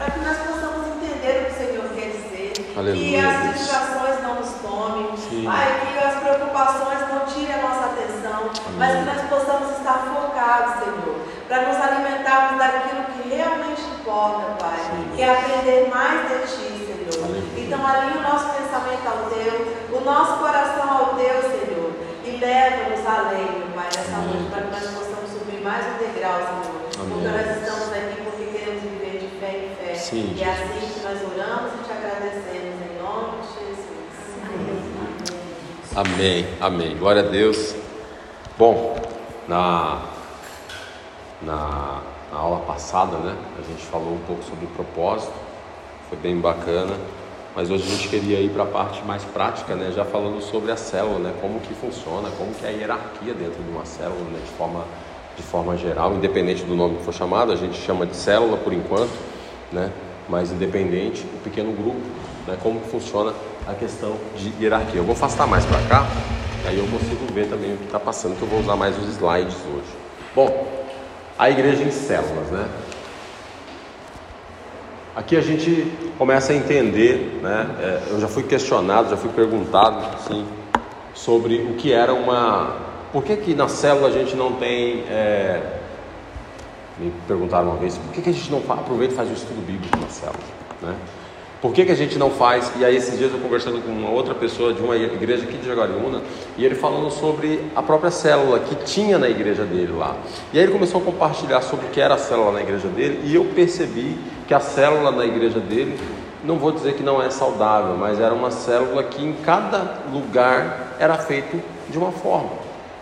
para que nós possamos entender o que o Senhor quer dizer, que Aleluia, as Deus. distrações não nos tomem, Sim. Pai, que as preocupações não tirem a nossa atenção, mas que nós possamos estar focados, Senhor, para nos alimentarmos daquilo que realmente importa, Pai, Sim. que é aprender mais de Ti, Senhor. Aleluia. Então, alinhe o nosso pensamento ao Teu, o nosso coração ao Teu, Senhor, e leva-nos além, Pai, nessa Amém. noite, para que nós possamos subir mais um degrau, Senhor. Amém. Porque nós estamos aqui porque queremos viver de fé em fé. Sim, e é assim que nós oramos e te agradecemos, em nome de Jesus. Amém, amém. Glória a Deus. Bom, na, na, na aula passada, né, a gente falou um pouco sobre o propósito, foi bem bacana, mas hoje a gente queria ir para a parte mais prática, né, já falando sobre a célula, né, como que funciona, como que é a hierarquia dentro de uma célula, né, de forma, de forma geral, independente do nome que for chamado, a gente chama de célula por enquanto, né, mas independente, o pequeno grupo, né, como funciona a questão de hierarquia. Eu vou afastar mais para cá, aí eu consigo ver também o que está passando, que eu vou usar mais os slides hoje. Bom, a igreja em células, né? Aqui a gente começa a entender, né? é, eu já fui questionado, já fui perguntado, sim, sobre o que era uma. Por que, que na célula a gente não tem. é, Me perguntaram uma vez, por que, que a gente não fa- aproveita e faz o estudo bíblico célula? Né? Por que, que a gente não faz? E aí, esses dias eu conversando com uma outra pessoa de uma igreja aqui de Jaguariúna, e ele falando sobre a própria célula que tinha na igreja dele lá. E aí ele começou a compartilhar sobre o que era a célula na igreja dele, e eu percebi que a célula na igreja dele, não vou dizer que não é saudável, mas era uma célula que em cada lugar era feito de uma forma.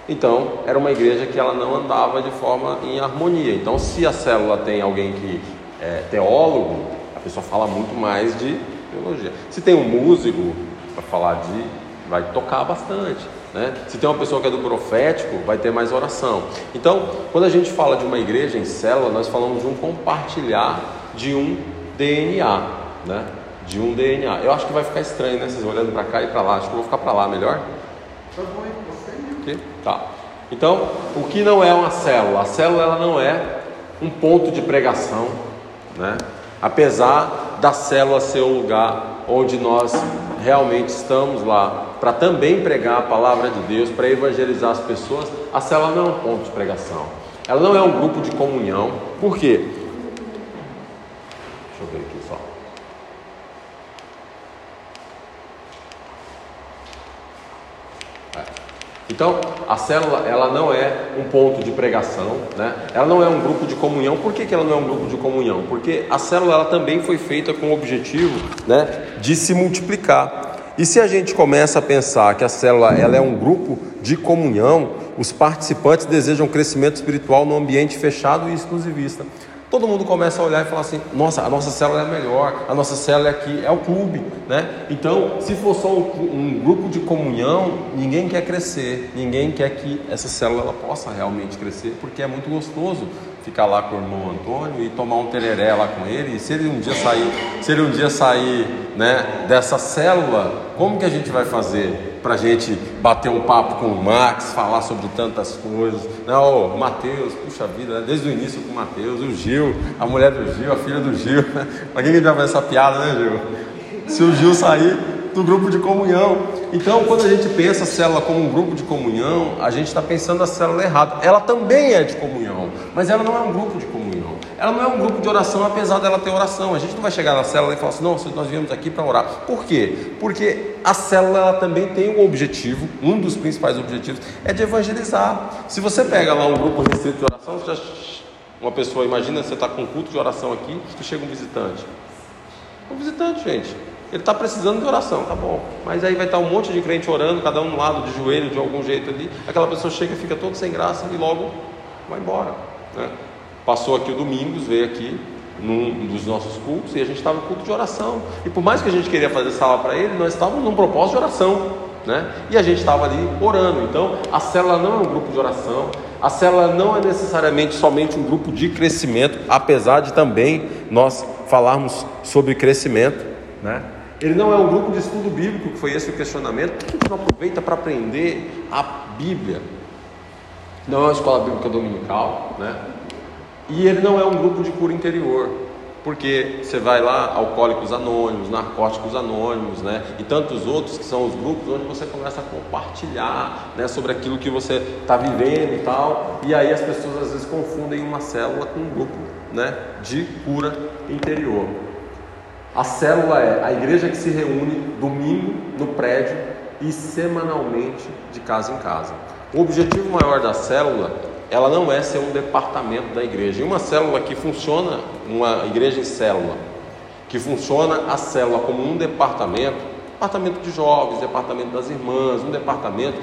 Então, era uma igreja que ela não andava de forma em harmonia. Então, se a célula tem alguém que é teólogo, a pessoa fala muito mais de teologia. Se tem um músico para falar de, vai tocar bastante. Né? Se tem uma pessoa que é do profético, vai ter mais oração. Então, quando a gente fala de uma igreja em célula, nós falamos de um compartilhar de um DNA, né? De um DNA. Eu acho que vai ficar estranho, né? Vocês olhando para cá e para lá. Acho que eu vou ficar para lá melhor. Tá bom, hein? Tá. Então, o que não é uma célula? A célula ela não é um ponto de pregação, né? Apesar da célula ser o lugar onde nós realmente estamos lá para também pregar a palavra de Deus, para evangelizar as pessoas, a célula não é um ponto de pregação. Ela não é um grupo de comunhão. Por quê? Deixa eu ver aqui só. Então, a célula, ela não é um ponto de pregação, né? Ela não é um grupo de comunhão. Por que, que ela não é um grupo de comunhão? Porque a célula ela também foi feita com o objetivo, né, de se multiplicar. E se a gente começa a pensar que a célula ela é um grupo de comunhão, os participantes desejam crescimento espiritual no ambiente fechado e exclusivista. Todo mundo começa a olhar e falar assim: nossa, a nossa célula é melhor, a nossa célula é aqui, é o clube, né? Então, se for só um, um grupo de comunhão, ninguém quer crescer, ninguém quer que essa célula possa realmente crescer, porque é muito gostoso ficar lá com o irmão Antônio e tomar um tereré lá com ele. E se ele um dia sair, se ele um dia sair, né, dessa célula, como que a gente vai fazer para a gente bater um papo com o Max, falar sobre tantas coisas? Não, o Matheus, puxa vida, né? desde o início com o Matheus, o Gil, a mulher do Gil, a filha do Gil. Para quem que vai fazer essa piada, né, Gil? Se o Gil sair do grupo de comunhão. Então, quando a gente pensa a célula como um grupo de comunhão, a gente está pensando a célula errado. Ela também é de comunhão, mas ela não é um grupo de comunhão. Ela não é um grupo de oração, apesar dela ter oração. A gente não vai chegar na célula e falar assim, não, nós viemos aqui para orar. Por quê? Porque a célula também tem um objetivo, um dos principais objetivos é de evangelizar. Se você pega lá um grupo restrito de oração, já, uma pessoa, imagina você está com um culto de oração aqui, chega um visitante. Um visitante, gente. Ele está precisando de oração, tá bom. Mas aí vai estar um monte de crente orando, cada um no lado, de joelho, de algum jeito ali. Aquela pessoa chega fica todo sem graça e logo vai embora. Né? Passou aqui o Domingos, veio aqui num dos nossos cultos e a gente estava no culto de oração. E por mais que a gente queria fazer sala para ele, nós estávamos num propósito de oração. Né? E a gente estava ali orando. Então, a célula não é um grupo de oração. A célula não é necessariamente somente um grupo de crescimento, apesar de também nós falarmos sobre crescimento. Né? Ele não é um grupo de estudo bíblico, que foi esse o questionamento. Por que a gente não aproveita para aprender a Bíblia? Não é uma escola bíblica dominical, né? E ele não é um grupo de cura interior. Porque você vai lá, Alcoólicos Anônimos, Narcóticos Anônimos, né? E tantos outros que são os grupos onde você começa a compartilhar né, sobre aquilo que você está vivendo e tal. E aí as pessoas às vezes confundem uma célula com um grupo né, de cura interior. A célula é a igreja que se reúne domingo no prédio e semanalmente de casa em casa. O objetivo maior da célula ela não é ser um departamento da igreja. E uma célula que funciona, uma igreja em célula, que funciona a célula como um departamento, departamento de jovens, departamento das irmãs, um departamento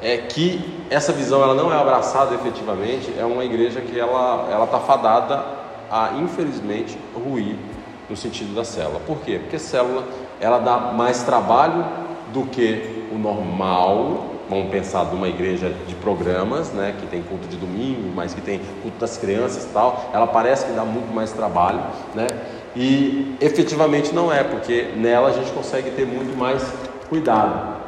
é que essa visão ela não é abraçada efetivamente, é uma igreja que ela ela está fadada a infelizmente ruir no sentido da célula. Por quê? Porque célula ela dá mais trabalho do que o normal vamos pensar de uma igreja de programas, né, que tem culto de domingo, mas que tem culto das crianças tal, ela parece que dá muito mais trabalho, né? E efetivamente não é, porque nela a gente consegue ter muito mais cuidado.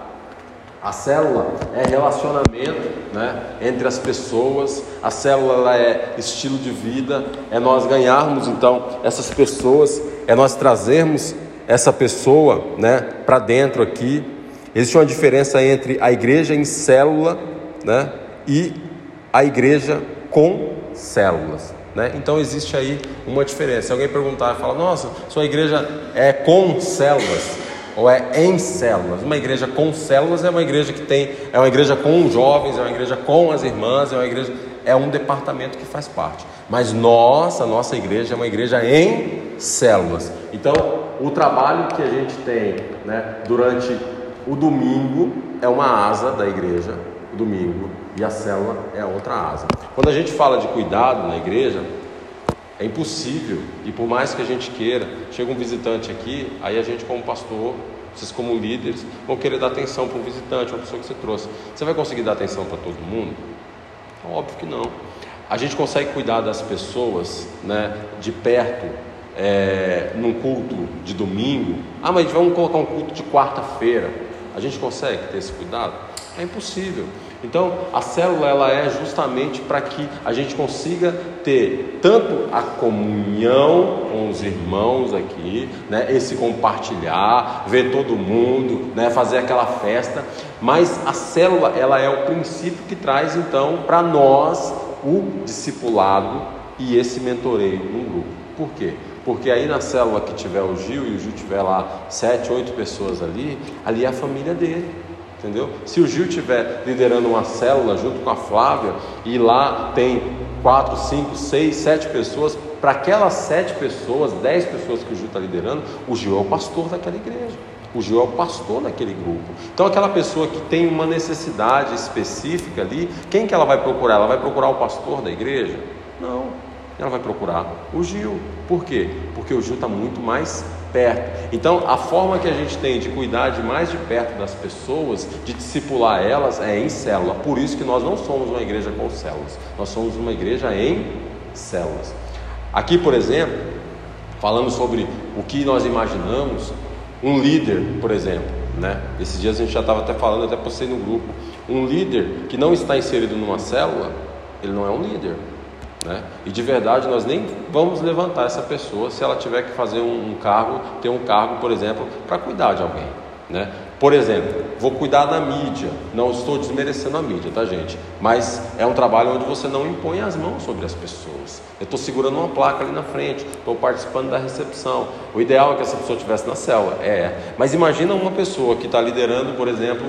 A célula é relacionamento né, entre as pessoas, a célula é estilo de vida, é nós ganharmos então essas pessoas, é nós trazermos essa pessoa né, para dentro aqui, Existe uma diferença entre a igreja em célula né, e a igreja com células. Né? Então existe aí uma diferença. Se alguém perguntar e falar, nossa, sua igreja é com células ou é em células? Uma igreja com células é uma igreja que tem, é uma igreja com jovens, é uma igreja com as irmãs, é uma igreja, é um departamento que faz parte. Mas nós, a nossa igreja é uma igreja em células. Então, o trabalho que a gente tem né, durante o domingo é uma asa da igreja, o domingo, e a célula é outra asa. Quando a gente fala de cuidado na igreja, é impossível, e por mais que a gente queira, chega um visitante aqui, aí a gente, como pastor, vocês, como líderes, vão querer dar atenção para um visitante, uma pessoa que você trouxe. Você vai conseguir dar atenção para todo mundo? Óbvio que não. A gente consegue cuidar das pessoas né, de perto, é, num culto de domingo. Ah, mas vamos colocar um culto de quarta-feira. A gente consegue ter esse cuidado? É impossível. Então, a célula ela é justamente para que a gente consiga ter tanto a comunhão com os irmãos aqui, né, esse compartilhar, ver todo mundo, né, fazer aquela festa, mas a célula ela é o princípio que traz então para nós o discipulado e esse mentoreio no grupo. Por quê? Porque aí na célula que tiver o Gil e o Gil tiver lá sete, oito pessoas ali, ali é a família dele. Entendeu? Se o Gil estiver liderando uma célula junto com a Flávia e lá tem quatro, cinco, seis, sete pessoas, para aquelas sete pessoas, dez pessoas que o Gil está liderando, o Gil é o pastor daquela igreja. O Gil é o pastor daquele grupo. Então, aquela pessoa que tem uma necessidade específica ali, quem que ela vai procurar? Ela vai procurar o pastor da igreja? Não ela vai procurar o Gil. Por quê? Porque o Gil está muito mais perto. Então, a forma que a gente tem de cuidar de mais de perto das pessoas, de discipular elas, é em célula. Por isso que nós não somos uma igreja com células, nós somos uma igreja em células. Aqui, por exemplo, falando sobre o que nós imaginamos, um líder, por exemplo, né? Esses dias a gente já estava até falando, até postei no grupo. Um líder que não está inserido numa célula, ele não é um líder. Né? E de verdade nós nem vamos levantar essa pessoa se ela tiver que fazer um, cargo, ter um cargo, por exemplo, para cuidar de alguém. Né? Por exemplo, vou cuidar da mídia. Não estou desmerecendo a mídia, tá, gente? Mas é um trabalho onde você não impõe as mãos sobre as pessoas. Eu estou segurando uma placa ali na frente, estou participando da recepção. O ideal é que essa pessoa estivesse na célula, é. Mas imagina uma pessoa que está liderando, por exemplo,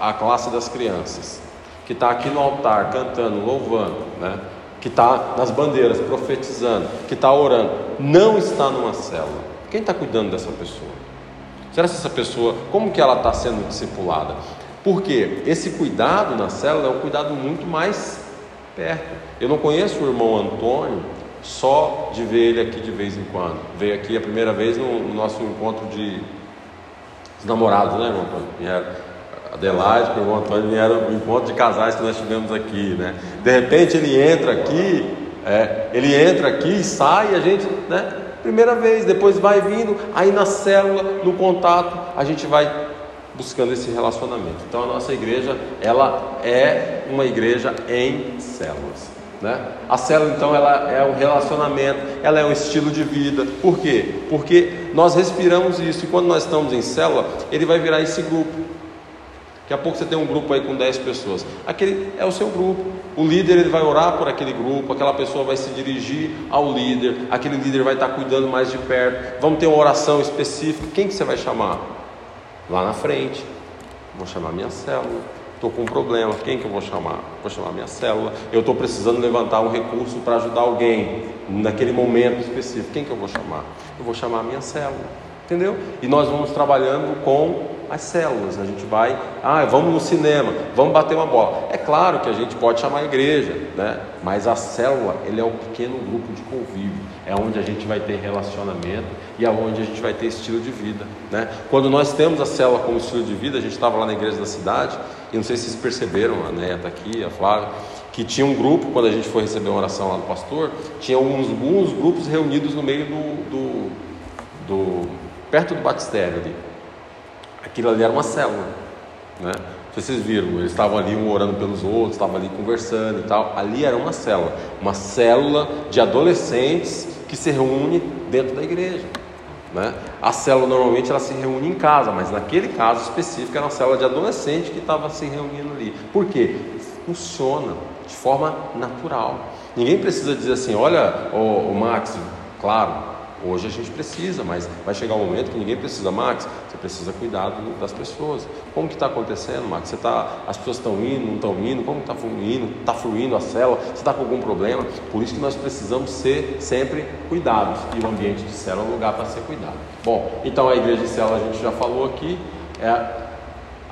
a, a classe das crianças, que está aqui no altar cantando, louvando, né? que está nas bandeiras profetizando, que está orando, não está numa célula. Quem está cuidando dessa pessoa? Será que essa pessoa, como que ela está sendo discipulada? Porque esse cuidado na célula é um cuidado muito mais perto. Eu não conheço o irmão Antônio só de ver ele aqui de vez em quando. Veio aqui a primeira vez no, no nosso encontro de namorados, né, irmão Antônio? Vieram Adelaide, o irmão Antônio vieram no encontro de casais que nós tivemos aqui, né? De repente ele entra aqui, é, ele entra aqui e sai, a gente, né? Primeira vez, depois vai vindo, aí na célula, no contato, a gente vai buscando esse relacionamento. Então a nossa igreja, ela é uma igreja em células. Né? A célula, então, ela é um relacionamento, ela é um estilo de vida. Por quê? Porque nós respiramos isso e quando nós estamos em célula, ele vai virar esse grupo. Daqui a pouco você tem um grupo aí com 10 pessoas. Aquele é o seu grupo. O líder ele vai orar por aquele grupo, aquela pessoa vai se dirigir ao líder, aquele líder vai estar cuidando mais de perto. Vamos ter uma oração específica. Quem que você vai chamar? Lá na frente. Vou chamar minha célula. Estou com um problema. Quem que eu vou chamar? Vou chamar minha célula. Eu estou precisando levantar um recurso para ajudar alguém naquele momento específico. Quem que eu vou chamar? Eu vou chamar a minha célula. Entendeu? E nós vamos trabalhando com as células. A gente vai, ah, vamos no cinema, vamos bater uma bola. É claro que a gente pode chamar a igreja, né? Mas a célula, ele é um pequeno grupo de convívio. É onde a gente vai ter relacionamento e é onde a gente vai ter estilo de vida, né? Quando nós temos a célula como estilo de vida, a gente estava lá na igreja da cidade e não sei se vocês perceberam, a Néia está aqui, a Flávia, que tinha um grupo, quando a gente foi receber uma oração lá do pastor, tinha alguns, alguns grupos reunidos no meio do, do, do perto do batistério ali. Aquilo ali era uma célula, né? Vocês viram, eles estavam ali um orando pelos outros, estavam ali conversando e tal. Ali era uma célula, uma célula de adolescentes que se reúne dentro da igreja. Né? A célula normalmente ela se reúne em casa, mas naquele caso específico era uma célula de adolescente que estava se reunindo ali. Por quê? Funciona de forma natural. Ninguém precisa dizer assim, olha, o, Max, claro, Hoje a gente precisa, mas vai chegar um momento que ninguém precisa, Max. Você precisa cuidar das pessoas. Como que está acontecendo, Max? Você tá, as pessoas estão indo, não estão indo? Como está fluindo? Está fluindo a célula? Você está com algum problema? Por isso que nós precisamos ser sempre cuidados. E o ambiente de célula é um lugar para ser cuidado. Bom, então a igreja de célula a gente já falou aqui. É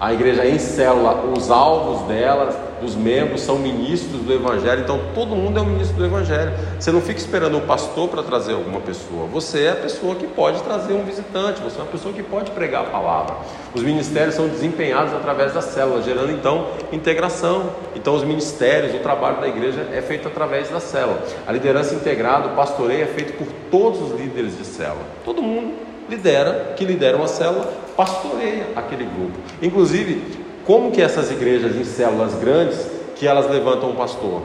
a igreja em célula, os alvos dela, dos membros, são ministros do Evangelho, então todo mundo é um ministro do Evangelho. Você não fica esperando o pastor para trazer alguma pessoa, você é a pessoa que pode trazer um visitante, você é uma pessoa que pode pregar a palavra. Os ministérios são desempenhados através da célula, gerando então integração. Então, os ministérios, o trabalho da igreja é feito através da célula. A liderança integrada, o pastoreio é feito por todos os líderes de célula, todo mundo lidera, que lidera uma célula, pastoreia aquele grupo. Inclusive, como que essas igrejas em células grandes, que elas levantam um pastor?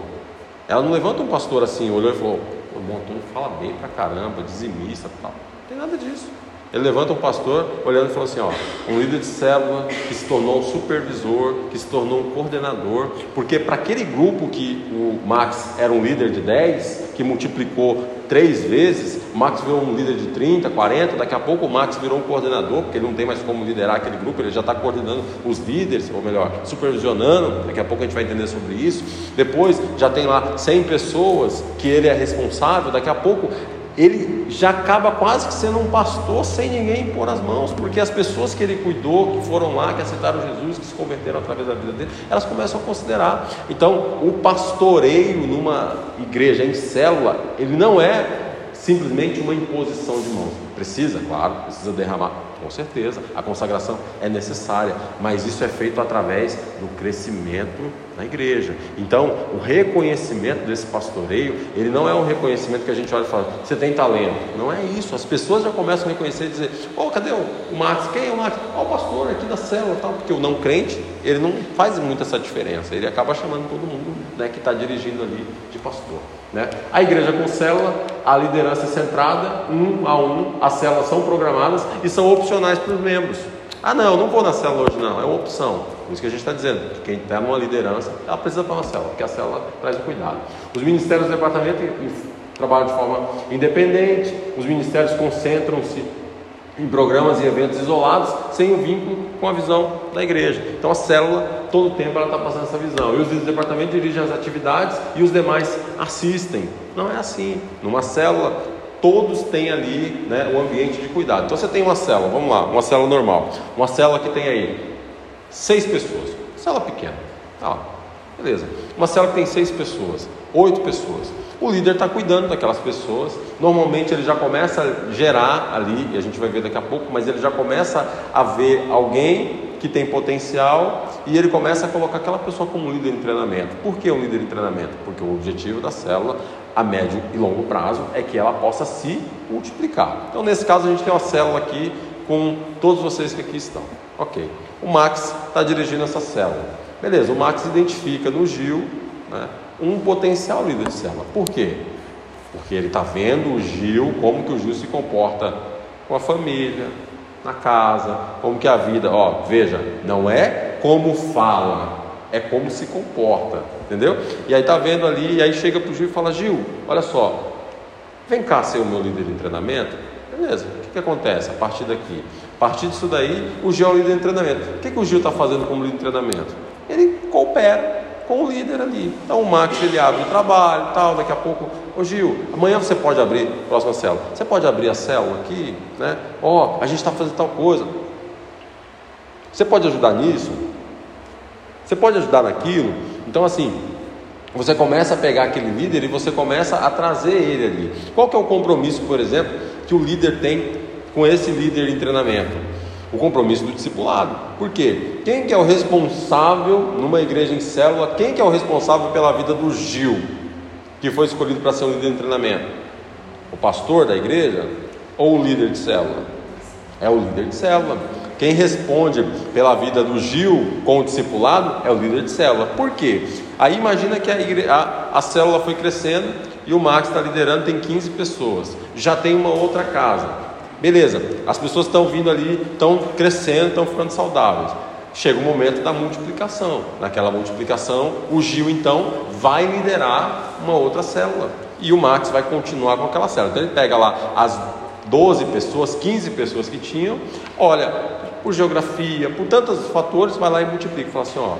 Ela não levanta um pastor assim, olhou e falou, o irmão Antônio fala bem pra caramba, dizimista tal. Não tem nada disso. Ele levanta um pastor olhando e falou assim: ó, um líder de célula que se tornou um supervisor, que se tornou um coordenador, porque para aquele grupo que o Max era um líder de 10, que multiplicou três vezes, o Max virou um líder de 30, 40, daqui a pouco o Max virou um coordenador, porque ele não tem mais como liderar aquele grupo, ele já está coordenando os líderes, ou melhor, supervisionando, daqui a pouco a gente vai entender sobre isso. Depois já tem lá 100 pessoas que ele é responsável, daqui a pouco ele já acaba quase que sendo um pastor sem ninguém pôr as mãos, porque as pessoas que ele cuidou, que foram lá, que aceitaram Jesus, que se converteram através da vida dele, elas começam a considerar. Então, o pastoreio numa igreja em célula, ele não é simplesmente uma imposição de mãos. Precisa, claro, precisa derramar com certeza, a consagração é necessária, mas isso é feito através do crescimento na igreja. Então, o reconhecimento desse pastoreio, ele não é um reconhecimento que a gente olha e fala, você tem talento. Não é isso. As pessoas já começam a reconhecer e dizer, oh, cadê o Max? Quem é o Max? Ó, oh, o pastor aqui da célula, tal. Porque o não crente, ele não faz muito essa diferença. Ele acaba chamando todo mundo né, que está dirigindo ali de pastor. Né? A igreja com célula, a liderança é centrada, um a um, as células são programadas e são opcionais para os membros. Ah, não, não vou na célula hoje, não, é uma opção. Por isso que a gente está dizendo que quem está numa liderança, ela precisa para uma célula, porque a célula traz o cuidado. Os ministérios do departamento trabalham de forma independente, os ministérios concentram-se em programas e eventos isolados, sem o vínculo com a visão da igreja. Então a célula, todo o tempo, ela está passando essa visão. E os do departamento dirigem as atividades e os demais assistem. Não é assim. Numa célula, todos têm ali né, o ambiente de cuidado. Então você tem uma célula, vamos lá, uma célula normal. Uma célula que tem aí seis pessoas. Célula pequena. Tá. Beleza. Uma célula que tem seis pessoas, oito pessoas. O líder está cuidando daquelas pessoas. Normalmente ele já começa a gerar ali, e a gente vai ver daqui a pouco, mas ele já começa a ver alguém que tem potencial e ele começa a colocar aquela pessoa como líder em treinamento. Por que um líder em treinamento? Porque o objetivo da célula a médio e longo prazo é que ela possa se multiplicar. Então, nesse caso, a gente tem uma célula aqui com todos vocês que aqui estão. Ok. O Max está dirigindo essa célula. Beleza, o Max identifica no Gil, né, um potencial líder de célula. Por quê? Porque ele está vendo o Gil, como que o Gil se comporta com a família, na casa, como que a vida, ó, veja, não é como fala, é como se comporta, entendeu? E aí tá vendo ali, e aí chega pro Gil e fala, Gil, olha só, vem cá ser o meu líder de treinamento, beleza, o que, que acontece a partir daqui? A partir disso daí, o Gil é o líder de treinamento. O que, que o Gil está fazendo como líder de treinamento? Ele coopera com o líder ali. Então o Max ele abre o trabalho tal, daqui a pouco, ô Gil, amanhã você pode abrir, próxima célula, você pode abrir a célula aqui, né? Ó, oh, a gente está fazendo tal coisa. Você pode ajudar nisso? Você pode ajudar naquilo? Então assim, você começa a pegar aquele líder e você começa a trazer ele ali. Qual que é o compromisso, por exemplo, que o líder tem com esse líder em treinamento? O compromisso do discipulado. Por quê? Quem que é o responsável numa igreja em célula? Quem que é o responsável pela vida do Gil, que foi escolhido para ser um líder de treinamento? O pastor da igreja ou o líder de célula? É o líder de célula. Quem responde pela vida do Gil com o discipulado é o líder de célula. Por quê? Aí imagina que a, igre... a, a célula foi crescendo e o Max está liderando, tem 15 pessoas. Já tem uma outra casa. Beleza, as pessoas estão vindo ali, estão crescendo, estão ficando saudáveis. Chega o momento da multiplicação. Naquela multiplicação, o Gil então vai liderar uma outra célula. E o Max vai continuar com aquela célula. Então ele pega lá as 12 pessoas, 15 pessoas que tinham, olha, por geografia, por tantos fatores, vai lá e multiplica. Fala assim: ó,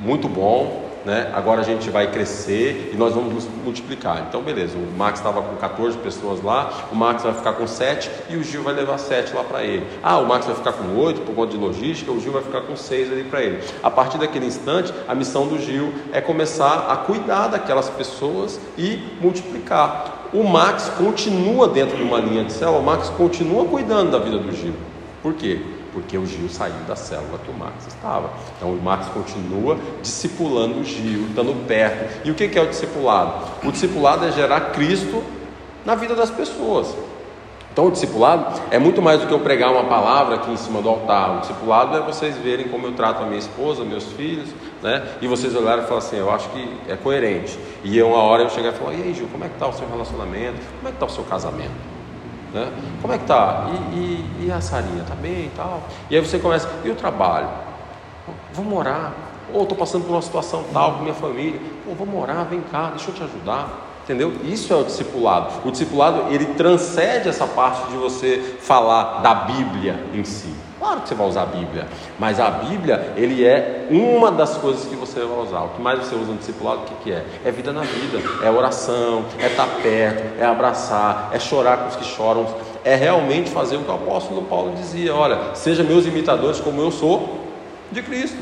muito bom, né? agora a gente vai crescer e nós vamos multiplicar. Então, beleza, o Max estava com 14 pessoas lá, o Max vai ficar com 7 e o Gil vai levar 7 lá para ele. Ah, o Max vai ficar com 8 por conta de logística, o Gil vai ficar com 6 ali para ele. A partir daquele instante, a missão do Gil é começar a cuidar daquelas pessoas e multiplicar. O Max continua dentro de uma linha de célula, o Max continua cuidando da vida do Gil. Por quê? Porque o Gil saiu da célula que o Max estava. Então o Max continua discipulando o Gil, estando perto. E o que é o discipulado? O discipulado é gerar Cristo na vida das pessoas. Então o discipulado é muito mais do que eu pregar uma palavra aqui em cima do altar. O discipulado é vocês verem como eu trato a minha esposa, meus filhos, né? E vocês olharem e falar assim, eu acho que é coerente. E uma hora eu chegar e falar, e aí Gil, como é que está o seu relacionamento? Como é que está o seu casamento? Né? Como é que tá? E, e, e a Sarinha, tá bem e tal? E aí você começa, e o trabalho? Vou morar. Ou estou passando por uma situação tal com minha família. Pô, vou morar, vem cá, deixa eu te ajudar. Entendeu? Isso é o discipulado. O discipulado, ele transcende essa parte de você falar da Bíblia em si. Claro que você vai usar a Bíblia, mas a Bíblia, ele é uma das coisas que você vai usar. O que mais você usa no discipulado, o que, que é? É vida na vida, é oração, é estar perto, é abraçar, é chorar com os que choram, é realmente fazer o que o apóstolo Paulo dizia: olha, seja meus imitadores como eu sou de Cristo.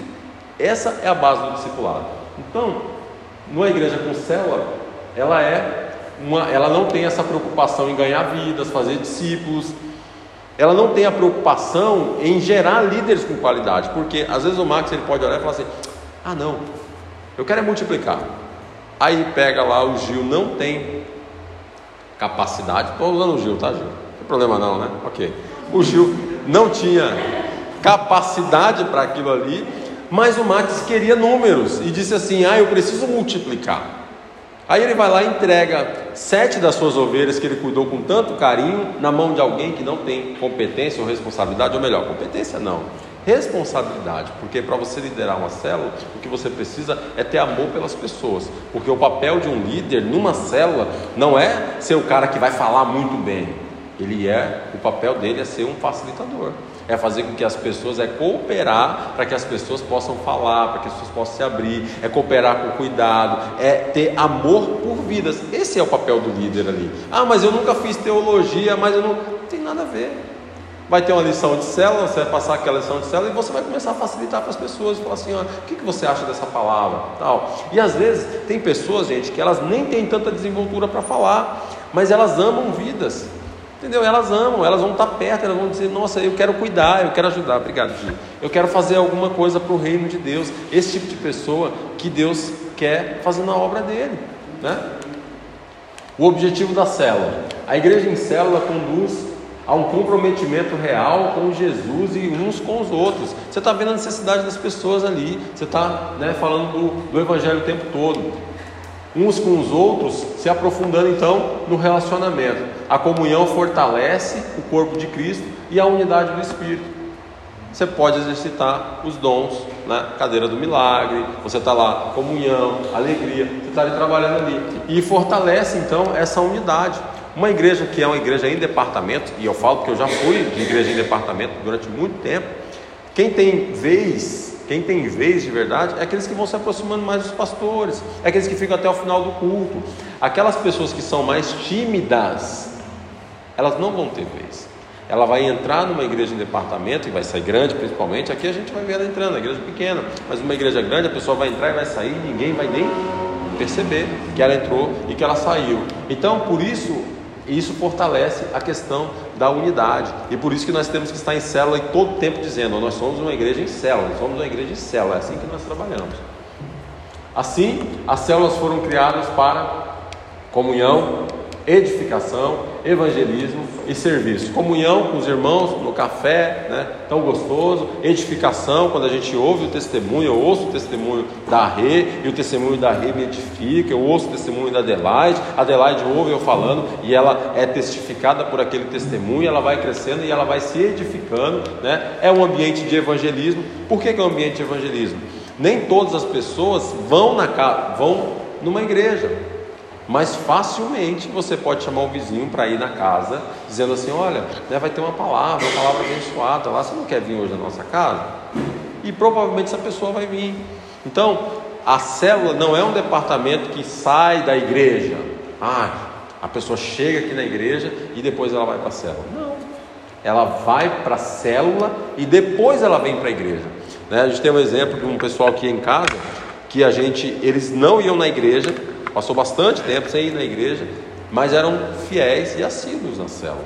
Essa é a base do discipulado. Então, numa igreja com célula, ela é uma, ela não tem essa preocupação em ganhar vidas, fazer discípulos, ela não tem a preocupação em gerar líderes com qualidade, porque às vezes o Max ele pode olhar e falar assim: ah, não, eu quero é multiplicar. Aí pega lá o Gil, não tem capacidade, estou usando o Gil, tá, Gil? Não tem problema não, né? Ok. O Gil não tinha capacidade para aquilo ali, mas o Max queria números e disse assim: ah, eu preciso multiplicar. Aí ele vai lá e entrega sete das suas ovelhas que ele cuidou com tanto carinho na mão de alguém que não tem competência ou responsabilidade, ou melhor, competência não, responsabilidade, porque para você liderar uma célula, o que você precisa é ter amor pelas pessoas, porque o papel de um líder numa célula não é ser o cara que vai falar muito bem, ele é, o papel dele é ser um facilitador é fazer com que as pessoas, é cooperar para que as pessoas possam falar, para que as pessoas possam se abrir, é cooperar com cuidado, é ter amor por vidas. Esse é o papel do líder ali. Ah, mas eu nunca fiz teologia, mas eu não. Não tem nada a ver. Vai ter uma lição de célula, você vai passar aquela lição de célula e você vai começar a facilitar para as pessoas, falar assim, ó, o que, que você acha dessa palavra? Tal. E às vezes tem pessoas, gente, que elas nem têm tanta desenvoltura para falar, mas elas amam vidas. Entendeu? Elas amam, elas vão estar perto, elas vão dizer: Nossa, eu quero cuidar, eu quero ajudar. Obrigado, Gil. Eu quero fazer alguma coisa para o reino de Deus. Esse tipo de pessoa que Deus quer fazer na obra dele. Né? O objetivo da célula: a igreja em célula conduz a um comprometimento real com Jesus e uns com os outros. Você está vendo a necessidade das pessoas ali, você está né, falando do, do Evangelho o tempo todo. uns com os outros, se aprofundando então no relacionamento. A comunhão fortalece o corpo de Cristo e a unidade do Espírito. Você pode exercitar os dons, né? cadeira do milagre, você está lá, comunhão, alegria, você está ali trabalhando ali. E fortalece então essa unidade. Uma igreja que é uma igreja em departamento, e eu falo que eu já fui de igreja em departamento durante muito tempo, quem tem vez, quem tem vez de verdade, é aqueles que vão se aproximando mais dos pastores, é aqueles que ficam até o final do culto. Aquelas pessoas que são mais tímidas, elas não vão ter vez. Ela vai entrar numa igreja em departamento e vai sair grande, principalmente. Aqui a gente vai ver ela entrando, na igreja pequena, mas uma igreja grande, a pessoa vai entrar e vai sair, e ninguém vai nem perceber que ela entrou e que ela saiu. Então, por isso, isso fortalece a questão da unidade. E por isso que nós temos que estar em célula e todo tempo dizendo: nós somos uma igreja em célula, nós somos uma igreja em célula. É assim que nós trabalhamos. Assim, as células foram criadas para comunhão, edificação, evangelismo e serviço. Comunhão com os irmãos no café, né? Tão gostoso. Edificação, quando a gente ouve o testemunho, eu ouço o testemunho da Rê, e o testemunho da Rê me edifica, eu ouço o testemunho da Adelaide, a Adelaide ouve eu falando e ela é testificada por aquele testemunho, ela vai crescendo e ela vai se edificando, né? É um ambiente de evangelismo. Por que, que é um ambiente de evangelismo? Nem todas as pessoas vão na vão numa igreja. Mas facilmente você pode chamar o vizinho para ir na casa, dizendo assim: olha, né, vai ter uma palavra, uma palavra abençoada lá, você não quer vir hoje na nossa casa? E provavelmente essa pessoa vai vir. Então, a célula não é um departamento que sai da igreja. Ah, a pessoa chega aqui na igreja e depois ela vai para a célula. Não. Ela vai para a célula e depois ela vem para a igreja. Né? A gente tem um exemplo de um pessoal aqui em casa que a gente, eles não iam na igreja, passou bastante tempo sem ir na igreja, mas eram fiéis e assíduos na célula.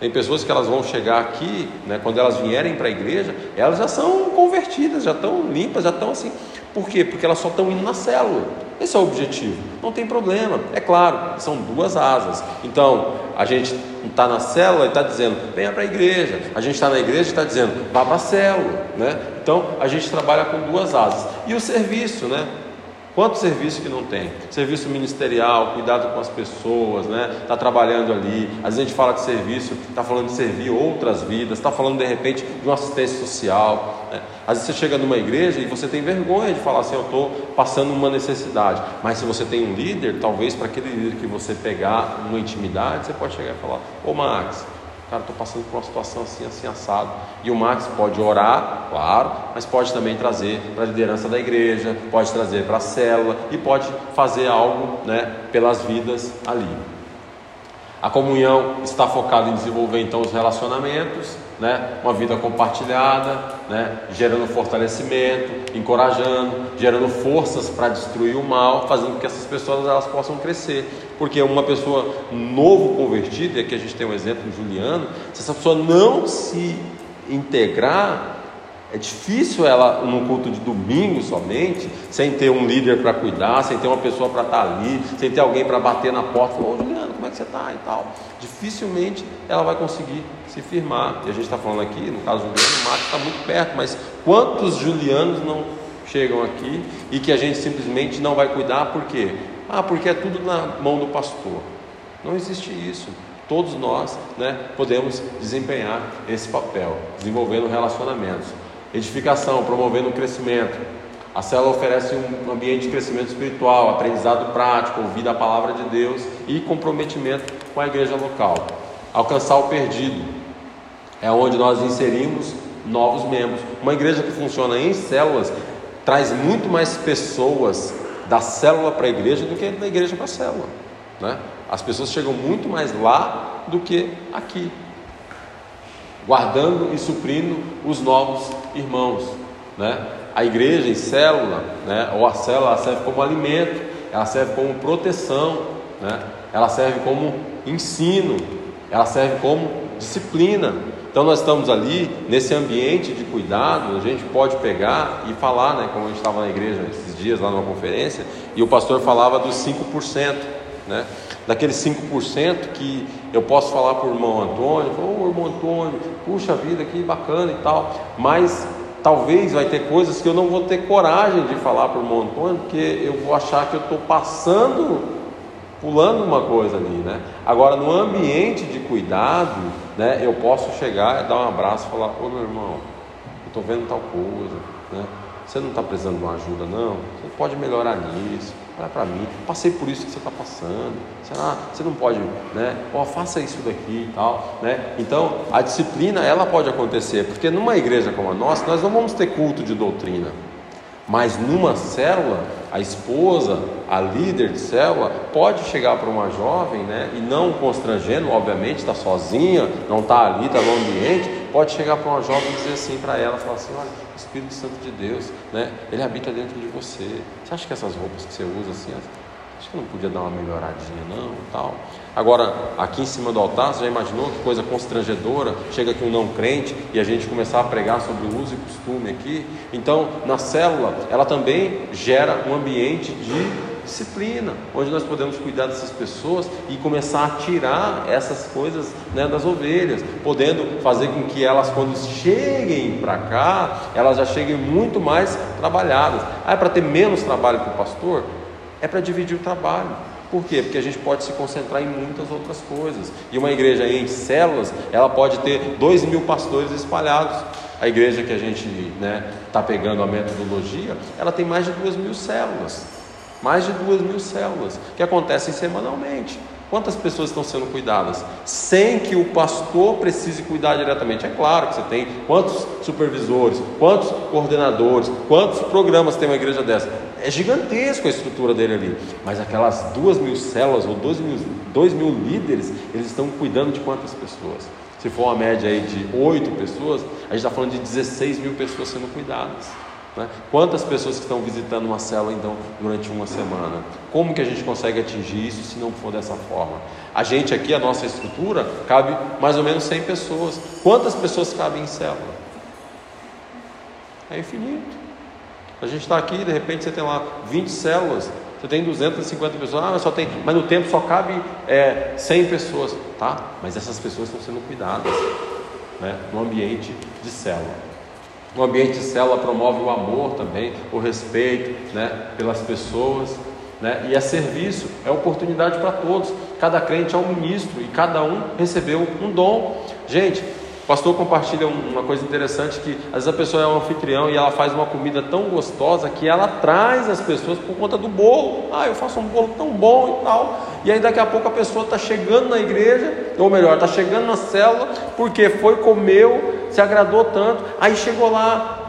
Tem pessoas que elas vão chegar aqui, né, quando elas vierem para a igreja, elas já são convertidas, já estão limpas, já estão assim. Por quê? Porque elas só estão indo na célula. Esse é o objetivo. Não tem problema. É claro, são duas asas. Então, a gente está na célula e está dizendo, venha para a igreja. A gente está na igreja e está dizendo, vá para a célula. Né? Então, a gente trabalha com duas asas. E o serviço, né? Quanto serviço que não tem? Serviço ministerial, cuidado com as pessoas, né? Está trabalhando ali. Às vezes a gente fala de serviço, está falando de servir outras vidas, está falando de repente de uma assistência social. Né? Às vezes você chega numa igreja e você tem vergonha de falar assim: eu estou passando uma necessidade. Mas se você tem um líder, talvez para aquele líder que você pegar uma intimidade, você pode chegar e falar: Ô Max, cara, estou passando por uma situação assim, assim, assado. E o Max pode orar, claro, mas pode também trazer para a liderança da igreja, pode trazer para a célula e pode fazer algo né, pelas vidas ali. A comunhão está focada em desenvolver então os relacionamentos, né? uma vida compartilhada, né? gerando fortalecimento, encorajando, gerando forças para destruir o mal, fazendo com que essas pessoas elas possam crescer. Porque uma pessoa novo convertida, e aqui a gente tem um exemplo do Juliano, se essa pessoa não se integrar, é difícil ela, no culto de domingo somente, sem ter um líder para cuidar, sem ter uma pessoa para estar tá ali, sem ter alguém para bater na porta, falar, ô Juliano, como é que você está e tal. Dificilmente ela vai conseguir se firmar. E a gente está falando aqui, no caso do Juliano, o Marcos está muito perto, mas quantos Julianos não chegam aqui e que a gente simplesmente não vai cuidar, por quê? Ah, porque é tudo na mão do pastor. Não existe isso. Todos nós né, podemos desempenhar esse papel, desenvolvendo relacionamentos. Edificação, promovendo o crescimento. A célula oferece um ambiente de crescimento espiritual, aprendizado prático, ouvir a palavra de Deus e comprometimento com a igreja local. Alcançar o perdido é onde nós inserimos novos membros. Uma igreja que funciona em células traz muito mais pessoas da célula para a igreja do que da igreja para a célula. Né? As pessoas chegam muito mais lá do que aqui guardando e suprindo os novos irmãos. Né? A igreja em célula, né? ou a célula, serve como alimento, ela serve como proteção, né? ela serve como ensino, ela serve como disciplina. Então nós estamos ali nesse ambiente de cuidado, a gente pode pegar e falar, né, como a gente estava na igreja esses dias lá numa conferência, e o pastor falava dos 5%, né? Daqueles 5% que eu posso falar para o irmão Antônio, ô oh, irmão Antônio, puxa vida, que bacana e tal, mas talvez vai ter coisas que eu não vou ter coragem de falar para o irmão Antônio, porque eu vou achar que eu estou passando, pulando uma coisa ali, né? Agora, no ambiente de cuidado, né, eu posso chegar, dar um abraço e falar: Ô meu irmão, eu estou vendo tal coisa, né? Você não está precisando de uma ajuda, não? Você pode melhorar nisso. Olha para mim, passei por isso que você está passando. Será? Você não pode, né? Ó, oh, faça isso daqui e tal, né? Então, a disciplina ela pode acontecer, porque numa igreja como a nossa, nós não vamos ter culto de doutrina. Mas numa célula, a esposa, a líder de célula, pode chegar para uma jovem, né? E não constrangendo, obviamente, está sozinha, não está ali, está no ambiente, pode chegar para uma jovem e dizer assim para ela, falar assim, olha, Espírito Santo de Deus, né? Ele habita dentro de você. Você acha que essas roupas que você usa assim, acho que não podia dar uma melhoradinha não, tal. Agora, aqui em cima do altar, você já imaginou que coisa constrangedora? Chega aqui um não crente e a gente começar a pregar sobre o uso e costume aqui. Então, na célula, ela também gera um ambiente de disciplina, onde nós podemos cuidar dessas pessoas e começar a tirar essas coisas né, das ovelhas, podendo fazer com que elas, quando cheguem para cá, elas já cheguem muito mais trabalhadas. Ah, é para ter menos trabalho para o pastor? É para dividir o trabalho. Por quê? Porque a gente pode se concentrar em muitas outras coisas. E uma igreja em células, ela pode ter dois mil pastores espalhados. A igreja que a gente está né, tá pegando a metodologia, ela tem mais de duas mil células. Mais de duas mil células, que acontecem semanalmente. Quantas pessoas estão sendo cuidadas? Sem que o pastor precise cuidar diretamente. É claro que você tem quantos supervisores, quantos coordenadores, quantos programas tem uma igreja dessa. É gigantesco a estrutura dele ali. Mas aquelas duas mil células ou dois mil, dois mil líderes, eles estão cuidando de quantas pessoas? Se for uma média aí de oito pessoas, a gente está falando de 16 mil pessoas sendo cuidadas. Né? Quantas pessoas que estão visitando uma célula então durante uma semana? Como que a gente consegue atingir isso se não for dessa forma? A gente aqui, a nossa estrutura, cabe mais ou menos 100 pessoas. Quantas pessoas cabem em célula? É infinito. A gente está aqui, de repente você tem lá 20 células, você tem 250 pessoas, ah, mas só tem, mas no tempo só cabe é, 100 pessoas, tá? Mas essas pessoas estão sendo cuidadas, né? No ambiente de célula. O ambiente de célula promove o amor também, o respeito né, pelas pessoas. Né? E é serviço, é oportunidade para todos. Cada crente é um ministro e cada um recebeu um dom. Gente, o pastor compartilha uma coisa interessante que às vezes a pessoa é um anfitrião e ela faz uma comida tão gostosa que ela traz as pessoas por conta do bolo. Ah, eu faço um bolo tão bom e tal. E aí daqui a pouco a pessoa está chegando na igreja, ou melhor, está chegando na célula, porque foi, comeu, se agradou tanto, aí chegou lá,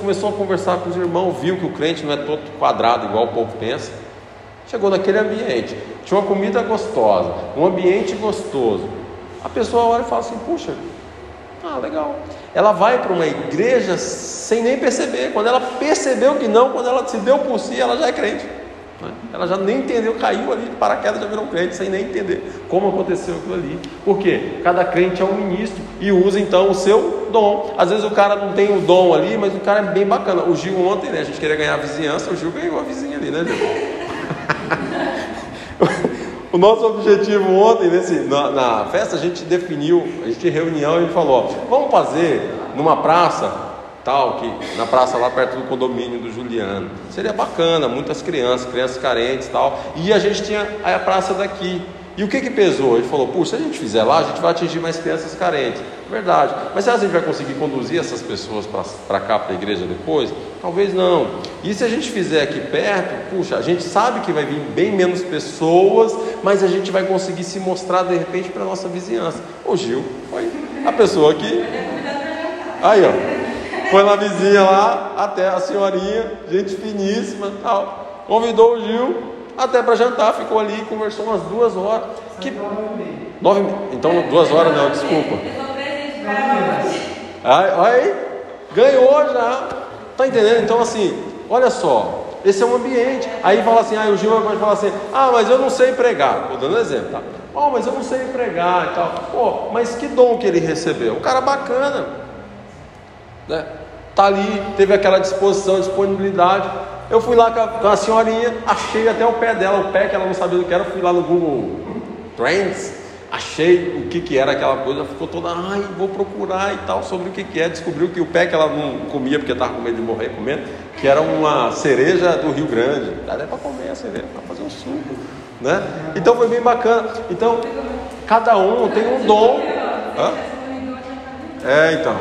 começou a conversar com os irmãos, viu que o crente não é todo quadrado igual o povo pensa. Chegou naquele ambiente, tinha uma comida gostosa, um ambiente gostoso. A pessoa olha e fala assim: puxa, ah, legal. Ela vai para uma igreja sem nem perceber. Quando ela percebeu que não, quando ela se deu por si, ela já é crente. Né? Ela já nem entendeu, caiu ali de paraquedas, já virou crente, sem nem entender como aconteceu aquilo ali. Por quê? Cada crente é um ministro e usa então o seu dom. Às vezes o cara não tem o dom ali, mas o cara é bem bacana. O Gil ontem, né? A gente queria ganhar a vizinhança, o Gil ganhou a vizinha ali, né, Gil? O nosso objetivo ontem, nesse, na, na, festa, a gente definiu, a gente reunião e falou: ó, vamos fazer numa praça, tal, que na praça lá perto do condomínio do Juliano. Seria bacana, muitas crianças, crianças carentes tal. E a gente tinha a praça daqui. E o que que pesou? Ele falou: Puxa, se a gente fizer lá, a gente vai atingir mais crianças carentes. Verdade. Mas será que a gente vai conseguir conduzir essas pessoas para cá, para a igreja depois? Talvez não. E se a gente fizer aqui perto, puxa, a gente sabe que vai vir bem menos pessoas, mas a gente vai conseguir se mostrar de repente para a nossa vizinhança. O Gil foi a pessoa que. Aí, ó. Foi na vizinha lá, até a senhorinha, gente finíssima tal. Convidou o Gil até para jantar, ficou ali e conversou umas duas horas. Que... Nove Então, duas horas não, desculpa. Aí, aí, ganhou já. Tá entendendo? Então, assim, olha só. Esse é um ambiente. Aí fala assim, ah, o Gil pode falar assim, ah, mas eu não sei pregar. Estou dando exemplo, tá? Oh, mas eu não sei pregar e tal. Pô, mas que dom que ele recebeu? Um cara bacana. Né? Tá ali, teve aquela disposição, disponibilidade. Eu fui lá com a senhorinha, achei até o pé dela, o pé que ela não sabia do que era, fui lá no Google Trends achei o que, que era aquela coisa, ficou toda, ai, vou procurar e tal, sobre o que, que é. Descobriu que o pé que ela não comia porque estava com medo de morrer comendo, que era uma cereja do Rio Grande. Dá para comer a cereja, para fazer um suco. Né? Então foi bem bacana. Então, cada um tem um dom. Hã? É, então.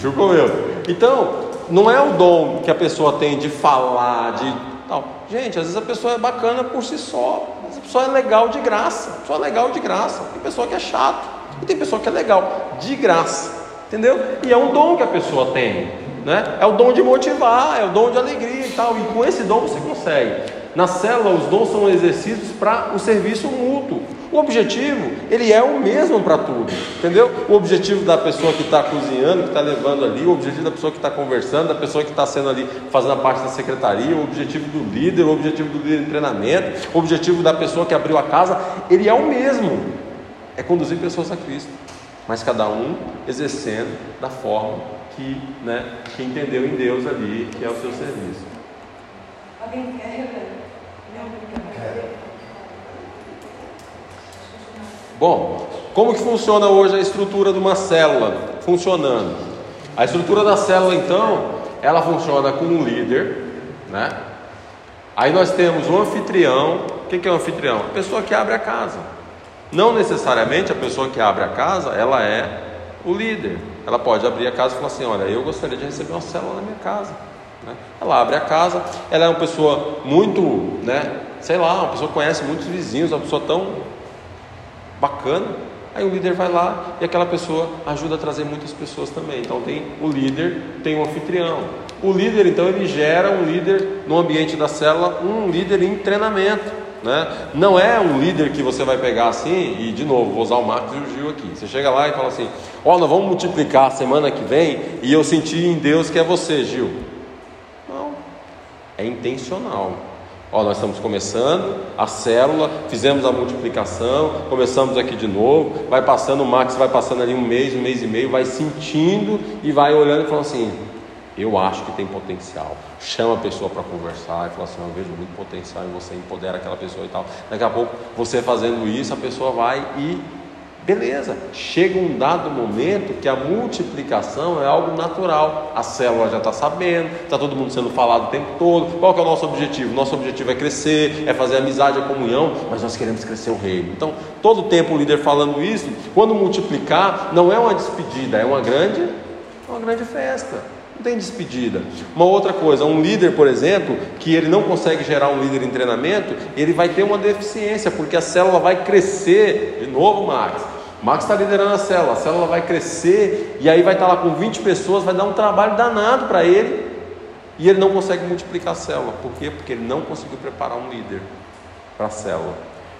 O Ju comeu. Então, não é o dom que a pessoa tem de falar, de tal. Gente, às vezes a pessoa é bacana por si só. A pessoa é legal de graça. A pessoa é legal de graça. Tem pessoa que é chato. E tem pessoa que é legal de graça. Entendeu? E é um dom que a pessoa tem. Né? É o dom de motivar, é o dom de alegria e tal. E com esse dom você consegue. Na célula, os dons são exercícios para o serviço mútuo. O objetivo, ele é o mesmo para tudo, entendeu? O objetivo da pessoa que está cozinhando, que está levando ali, o objetivo da pessoa que está conversando, da pessoa que está sendo ali fazendo a parte da secretaria, o objetivo do líder, o objetivo do líder de treinamento, o objetivo da pessoa que abriu a casa, ele é o mesmo. É conduzir pessoas a Cristo, mas cada um exercendo da forma que, né, que entendeu em Deus ali, que é o seu serviço. Alguém quer? Bom, como que funciona hoje a estrutura de uma célula? Funcionando. A estrutura da célula, então, ela funciona com um líder, né? Aí nós temos um anfitrião. O que é um anfitrião? A pessoa que abre a casa. Não necessariamente a pessoa que abre a casa, ela é o líder. Ela pode abrir a casa e falar assim: Olha, eu gostaria de receber uma célula na minha casa. Né? Ela abre a casa, ela é uma pessoa muito, né, sei lá, uma pessoa que conhece muitos vizinhos, uma pessoa tão bacana. Aí o líder vai lá e aquela pessoa ajuda a trazer muitas pessoas também. Então tem o líder, tem o anfitrião. O líder, então, ele gera um líder no ambiente da célula, um líder em treinamento. Né? Não é um líder que você vai pegar assim, e de novo, vou usar o Marcos e o Gil aqui. Você chega lá e fala assim: Ó, oh, nós vamos multiplicar semana que vem, e eu senti em Deus que é você, Gil é intencional. Ó, nós estamos começando a célula, fizemos a multiplicação, começamos aqui de novo, vai passando, o Max vai passando ali um mês, um mês e meio, vai sentindo e vai olhando e falando assim: eu acho que tem potencial. Chama a pessoa para conversar e fala assim: eu vejo muito potencial em você, empodera aquela pessoa e tal. Daqui a pouco, você fazendo isso, a pessoa vai e Beleza, chega um dado momento que a multiplicação é algo natural. A célula já está sabendo, está todo mundo sendo falado o tempo todo. Qual é o nosso objetivo? Nosso objetivo é crescer, é fazer amizade, a comunhão, mas nós queremos crescer o reino. Então, todo tempo o líder falando isso, quando multiplicar, não é uma despedida, é uma grande, uma grande festa. Não tem despedida. Uma outra coisa, um líder, por exemplo, que ele não consegue gerar um líder em treinamento, ele vai ter uma deficiência, porque a célula vai crescer. De novo, Max. Está liderando a célula, a célula vai crescer, e aí vai estar tá lá com 20 pessoas, vai dar um trabalho danado para ele, e ele não consegue multiplicar a célula. Por quê? Porque ele não conseguiu preparar um líder para a célula.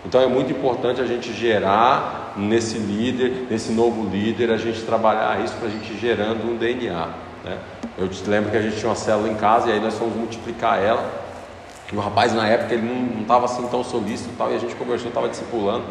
Então é muito importante a gente gerar nesse líder, nesse novo líder, a gente trabalhar isso para a gente gerando um DNA. Né? Eu te lembro que a gente tinha uma célula em casa e aí nós fomos multiplicar ela. O rapaz na época ele não estava assim tão solícito tal, e a gente conversou, estava discipulando.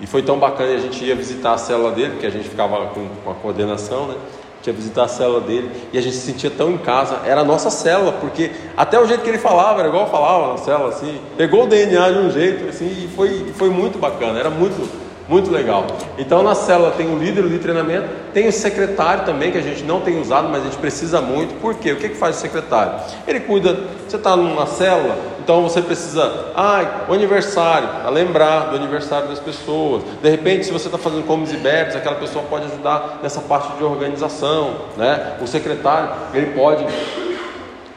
E foi tão bacana, a gente ia visitar a célula dele, porque a gente ficava com, com a coordenação, né? A gente ia visitar a célula dele e a gente se sentia tão em casa. Era a nossa célula, porque até o jeito que ele falava, era igual falava na célula, assim. Pegou o DNA de um jeito, assim, e foi, foi muito bacana, era muito muito legal. Então na célula tem o líder de treinamento, tem o secretário também, que a gente não tem usado, mas a gente precisa muito. Por quê? O que, que faz o secretário? Ele cuida, você está numa célula, então você precisa, ah, o aniversário, a lembrar do aniversário das pessoas. De repente, se você está fazendo comes e bebes, aquela pessoa pode ajudar nessa parte de organização. Né? O secretário, ele pode,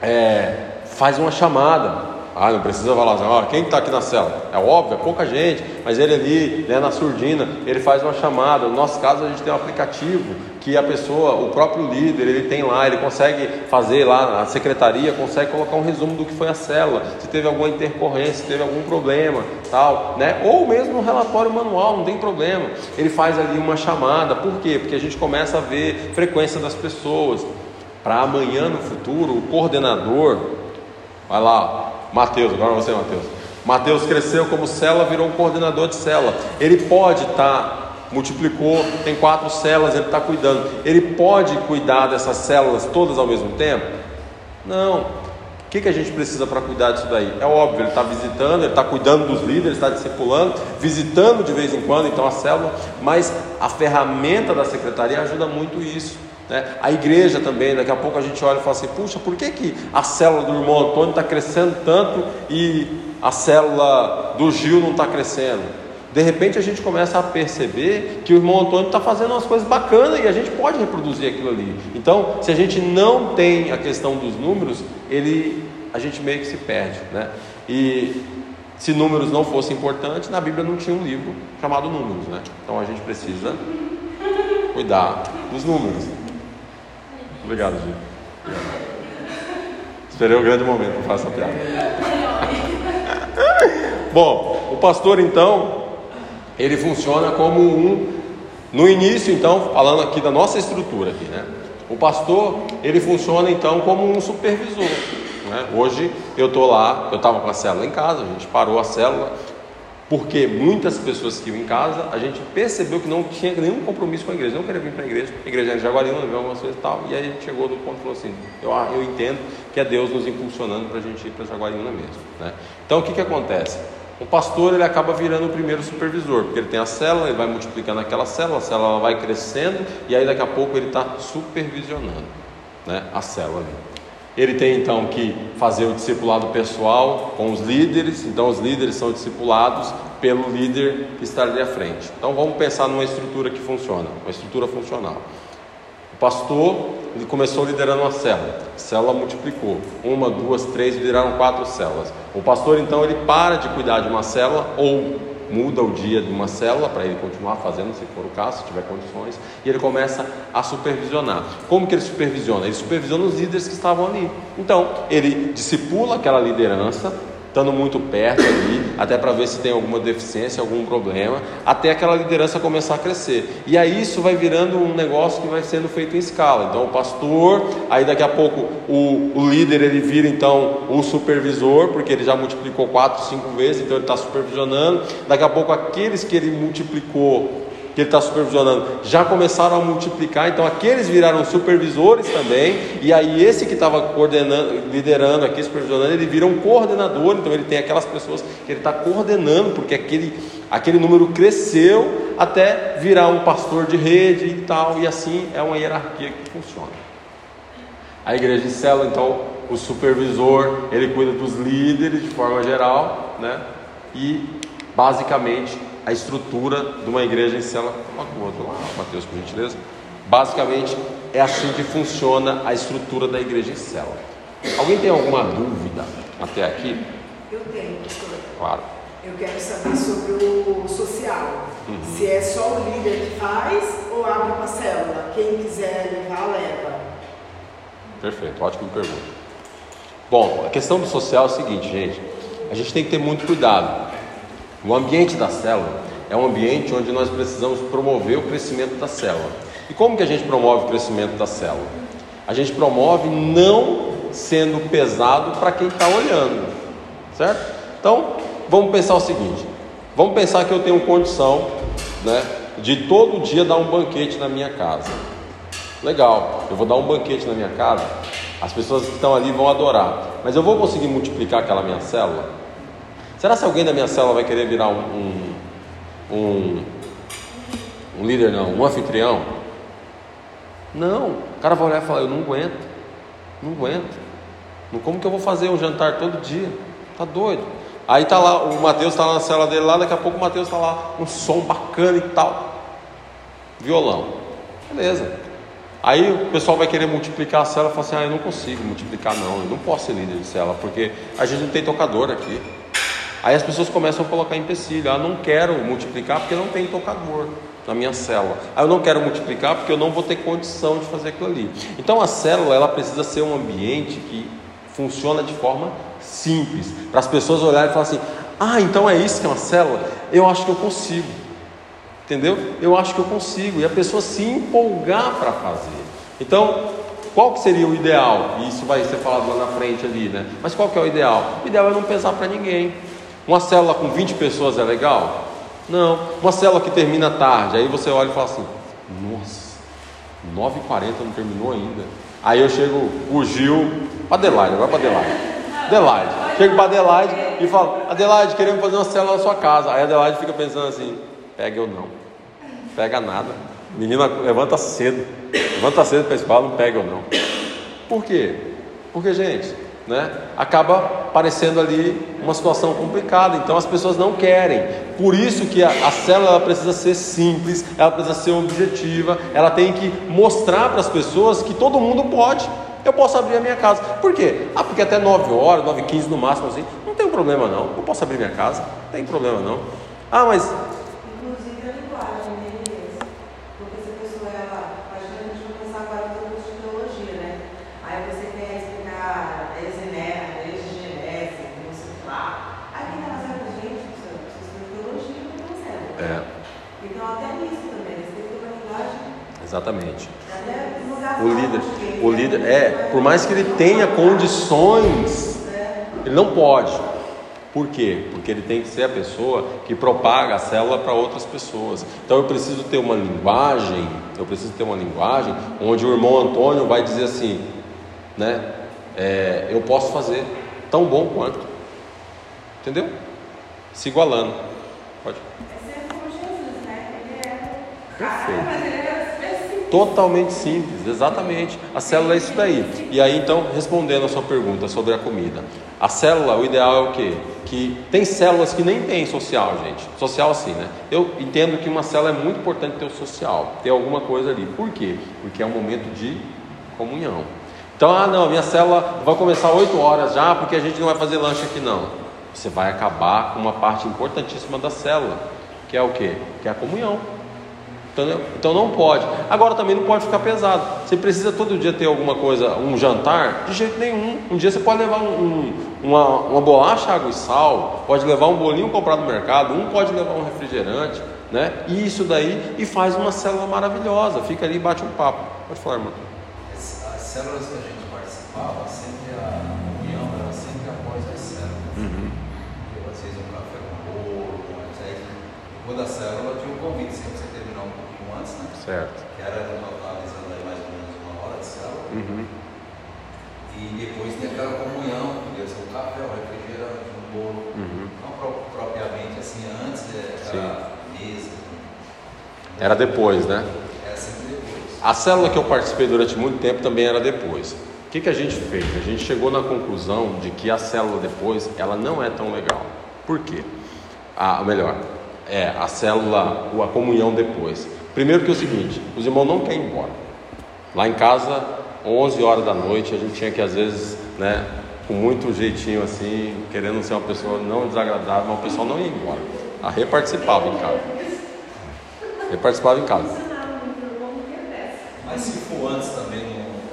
é, faz uma chamada, ah, não precisa falar assim, quem está aqui na cela? É óbvio, é pouca gente, mas ele ali, né, na surdina, ele faz uma chamada. No nosso caso, a gente tem um aplicativo que a pessoa, o próprio líder, ele tem lá, ele consegue fazer lá, a secretaria consegue colocar um resumo do que foi a célula, se teve alguma intercorrência, se teve algum problema, tal, né? Ou mesmo um relatório manual, não tem problema. Ele faz ali uma chamada, por quê? Porque a gente começa a ver frequência das pessoas. Para amanhã no futuro, o coordenador, vai lá, Mateus, agora você, Mateus. Mateus cresceu como célula, virou um coordenador de célula. Ele pode estar, tá, multiplicou, tem quatro células, ele está cuidando. Ele pode cuidar dessas células todas ao mesmo tempo? Não. O que, que a gente precisa para cuidar disso daí? É óbvio, ele está visitando, ele está cuidando dos líderes, está discipulando, visitando de vez em quando, então a célula, mas a ferramenta da secretaria ajuda muito isso. Né? A igreja também, daqui a pouco a gente olha e fala assim: puxa, por que, que a célula do irmão Antônio está crescendo tanto e a célula do Gil não está crescendo? De repente a gente começa a perceber que o irmão Antônio está fazendo umas coisas bacanas e a gente pode reproduzir aquilo ali. Então, se a gente não tem a questão dos números, ele, a gente meio que se perde. Né? E se números não fossem importantes, na Bíblia não tinha um livro chamado Números. Né? Então a gente precisa cuidar dos números. Obrigado, Gil. Esperei um grande momento para fazer essa piada. Bom, o pastor então, ele funciona como um. No início, então, falando aqui da nossa estrutura aqui, né? O pastor, ele funciona então como um supervisor. Né? Hoje eu estou lá, eu estava com a célula em casa, a gente parou a célula, porque muitas pessoas que iam em casa, a gente percebeu que não tinha nenhum compromisso com a igreja, não queria vir para a igreja, a igreja era de Jaguariúna, viu algumas coisas e tal, e aí a gente chegou do ponto e falou assim, eu, ah, eu entendo que é Deus nos impulsionando para a gente ir para Jaguariúna mesmo. Né? Então o que, que acontece? O pastor ele acaba virando o primeiro supervisor, porque ele tem a célula, ele vai multiplicando aquela célula, a célula vai crescendo, e aí daqui a pouco ele está supervisionando né, a célula ali. Ele tem então que fazer o discipulado pessoal com os líderes, então os líderes são discipulados pelo líder que está ali à frente. Então vamos pensar numa estrutura que funciona, uma estrutura funcional. O pastor ele começou liderando uma célula, a célula multiplicou, uma, duas, três, lideraram quatro células. O pastor então ele para de cuidar de uma célula ou muda o dia de uma célula para ele continuar fazendo, se for o caso, se tiver condições, e ele começa a supervisionar. Como que ele supervisiona? Ele supervisiona os líderes que estavam ali. Então, ele discipula aquela liderança, estando muito perto ali, até para ver se tem alguma deficiência, algum problema, até aquela liderança começar a crescer. E aí isso vai virando um negócio que vai sendo feito em escala. Então o pastor, aí daqui a pouco o, o líder ele vira então o supervisor, porque ele já multiplicou quatro, cinco vezes, então ele está supervisionando. Daqui a pouco aqueles que ele multiplicou que ele está supervisionando já começaram a multiplicar, então aqueles viraram supervisores também, e aí esse que estava coordenando, liderando aqui, supervisionando, ele vira um coordenador, então ele tem aquelas pessoas que ele está coordenando, porque aquele, aquele número cresceu até virar um pastor de rede e tal, e assim é uma hierarquia que funciona. A igreja de célula, então, o supervisor, ele cuida dos líderes de forma geral, né? E basicamente a estrutura de uma igreja em célula. Coloca o outro lá, Mateus, por gentileza. Basicamente, é assim que funciona a estrutura da igreja em célula. Alguém tem alguma dúvida até aqui? Eu tenho. Claro. Eu quero saber sobre o social. Uhum. Se é só o líder que faz ou abre uma célula? Quem quiser levar, leva. Perfeito, ótima pergunta. Bom, a questão do social é o seguinte, gente. A gente tem que ter muito cuidado. O ambiente da célula é um ambiente onde nós precisamos promover o crescimento da célula. E como que a gente promove o crescimento da célula? A gente promove não sendo pesado para quem está olhando, certo? Então, vamos pensar o seguinte: vamos pensar que eu tenho condição, né, de todo dia dar um banquete na minha casa. Legal, eu vou dar um banquete na minha casa, as pessoas que estão ali vão adorar, mas eu vou conseguir multiplicar aquela minha célula? Será se alguém da minha célula vai querer virar um, um, um, um líder, não, um anfitrião? Não, o cara vai olhar e falar: Eu não aguento, não aguento. Como que eu vou fazer um jantar todo dia? Tá doido. Aí tá lá, o Mateus está na cela dele lá, daqui a pouco o Mateus está lá, um som bacana e tal. Violão. Beleza. Aí o pessoal vai querer multiplicar a cela e fala assim: Ah, eu não consigo multiplicar, não, eu não posso ser líder de cela, porque a gente não tem tocador aqui. Aí as pessoas começam a colocar empecilho. Ah, não quero multiplicar porque não tem tocador na minha célula. Ah, eu não quero multiplicar porque eu não vou ter condição de fazer aquilo ali. Então a célula ela precisa ser um ambiente que funciona de forma simples, para as pessoas olharem e falar assim: "Ah, então é isso que é uma célula? Eu acho que eu consigo". Entendeu? Eu acho que eu consigo e a pessoa se empolgar para fazer. Então, qual que seria o ideal? Isso vai ser falado lá na frente ali, né? Mas qual que é o ideal? O ideal é não pesar para ninguém. Uma célula com 20 pessoas é legal? Não. Uma célula que termina tarde, aí você olha e fala assim: Nossa, 9h40 não terminou ainda. Aí eu chego, o Gil, Adelaide, vai para Adelaide. Adelaide. Chego para Adelaide e falo, Adelaide, queremos fazer uma célula na sua casa. Aí Adelaide fica pensando assim, pega ou não. Pega nada. Menina levanta cedo. Levanta cedo para a escola, não pega ou não. Por quê? Porque, gente, né, acaba parecendo ali uma situação complicada. Então as pessoas não querem. Por isso que a, a célula precisa ser simples, ela precisa ser objetiva, ela tem que mostrar para as pessoas que todo mundo pode. Eu posso abrir a minha casa. Por quê? Ah, porque até 9 horas, 9 e 15 no máximo assim, não tem problema não. Eu posso abrir minha casa, não tem problema não. Ah, mas Exatamente. O líder, o líder é, por mais que ele tenha condições, ele não pode. Por quê? Porque ele tem que ser a pessoa que propaga a célula para outras pessoas. Então eu preciso ter uma linguagem, eu preciso ter uma linguagem onde o irmão Antônio vai dizer assim, né? É, eu posso fazer tão bom quanto. Entendeu? Se igualando. Pode. É ser como Jesus, né? Ele é. Perfeito. Totalmente simples, exatamente. A célula é isso daí. E aí então, respondendo a sua pergunta sobre a comida. A célula, o ideal é o quê? Que tem células que nem tem social, gente. Social assim, né? Eu entendo que uma célula é muito importante ter o social, ter alguma coisa ali. Por quê? Porque é um momento de comunhão. Então, ah não, minha célula vai começar 8 horas já, porque a gente não vai fazer lanche aqui não. Você vai acabar com uma parte importantíssima da célula, que é o quê? Que é a comunhão. Entendeu? Então não pode. Agora também não pode ficar pesado. Você precisa todo dia ter alguma coisa, um jantar? De jeito nenhum. Um dia você pode levar um, um, uma, uma bolacha, água e sal, pode levar um bolinho comprado no mercado, um pode levar um refrigerante, né? E isso daí e faz uma célula maravilhosa. Fica ali e bate um papo. Pode falar, irmão. As células que a gente participava, sempre a união era sempre após as células. Uhum. Às vezes um café com bolo, mas aí, quando a célula tinha um convite sempre antes, né? Certo. Que era totalizando aí mais ou menos uma hora de célula. Uhum. E depois tem aquela comunhão, podia ser um café, um refrigerante, um bolo. Uhum. Não propriamente assim, antes era mesa. Era depois, né? Era sempre depois. A célula que eu participei durante muito tempo também era depois. O que, que a gente fez? A gente chegou na conclusão de que a célula depois ela não é tão legal. Por quê? A, melhor, é a célula, a comunhão depois. Primeiro que é o seguinte, os irmãos não querem ir embora. Lá em casa, 11 horas da noite, a gente tinha que às vezes, né, com muito jeitinho assim, querendo ser uma pessoa não desagradável, mas o pessoal não ia embora. A Rê participava em casa. Rê participava em casa. Mas se for antes também,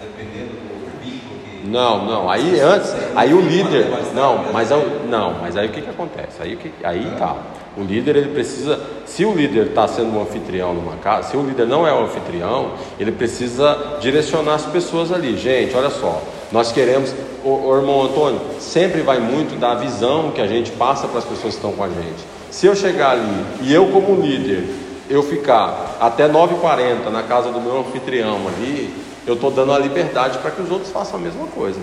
dependendo do pico que. Não, não. Aí antes, aí o líder. Não, mas não, mas aí o que, que acontece? Aí, aí tá. O líder ele precisa, se o líder está sendo um anfitrião numa casa, se o líder não é um anfitrião, ele precisa direcionar as pessoas ali. Gente, olha só, nós queremos, o, o irmão Antônio sempre vai muito da visão que a gente passa para as pessoas que estão com a gente. Se eu chegar ali e eu como líder, eu ficar até 9h40 na casa do meu anfitrião ali, eu estou dando a liberdade para que os outros façam a mesma coisa.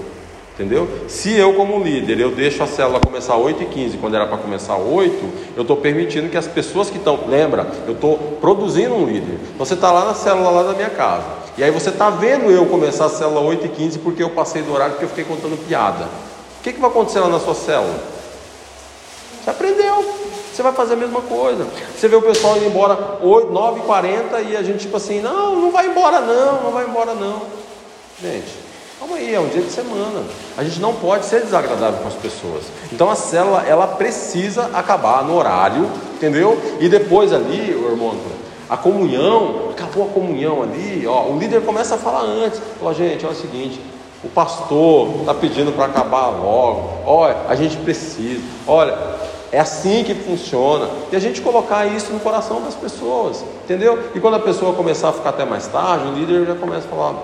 Entendeu? Se eu, como líder, eu deixo a célula começar 8 e 15 quando era para começar 8, eu estou permitindo que as pessoas que estão. Lembra, eu estou produzindo um líder. Você está lá na célula lá da minha casa. E aí você está vendo eu começar a célula 8 e 15 porque eu passei do horário porque eu fiquei contando piada. O que, que vai acontecer lá na sua célula? Você aprendeu. Você vai fazer a mesma coisa. Você vê o pessoal indo embora 9h40 e a gente tipo assim, não, não vai embora não, não vai embora não. Gente, Calma aí, é um dia de semana. A gente não pode ser desagradável com as pessoas. Então a célula, ela precisa acabar no horário, entendeu? E depois ali, irmão, a comunhão, acabou a comunhão ali, ó, o líder começa a falar antes. Fala, gente, olha o seguinte, o pastor está pedindo para acabar logo. Olha, a gente precisa. Olha, é assim que funciona. E a gente colocar isso no coração das pessoas, entendeu? E quando a pessoa começar a ficar até mais tarde, o líder já começa a falar,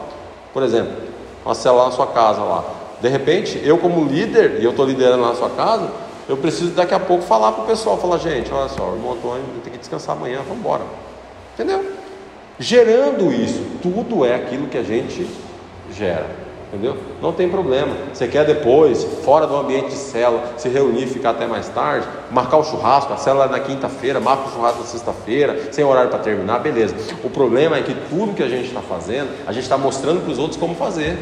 por exemplo, uma célula na sua casa lá. De repente, eu como líder, e eu estou liderando na sua casa, eu preciso daqui a pouco falar para o pessoal, falar, gente, olha só, o irmão Antônio tem que descansar amanhã, vamos embora. Entendeu? Gerando isso, tudo é aquilo que a gente gera. Entendeu? Não tem problema. Você quer depois, fora do ambiente de célula, se reunir, ficar até mais tarde, marcar o churrasco, a célula é na quinta-feira, marca o churrasco na sexta-feira, sem horário para terminar, beleza. O problema é que tudo que a gente está fazendo, a gente está mostrando para os outros como fazer.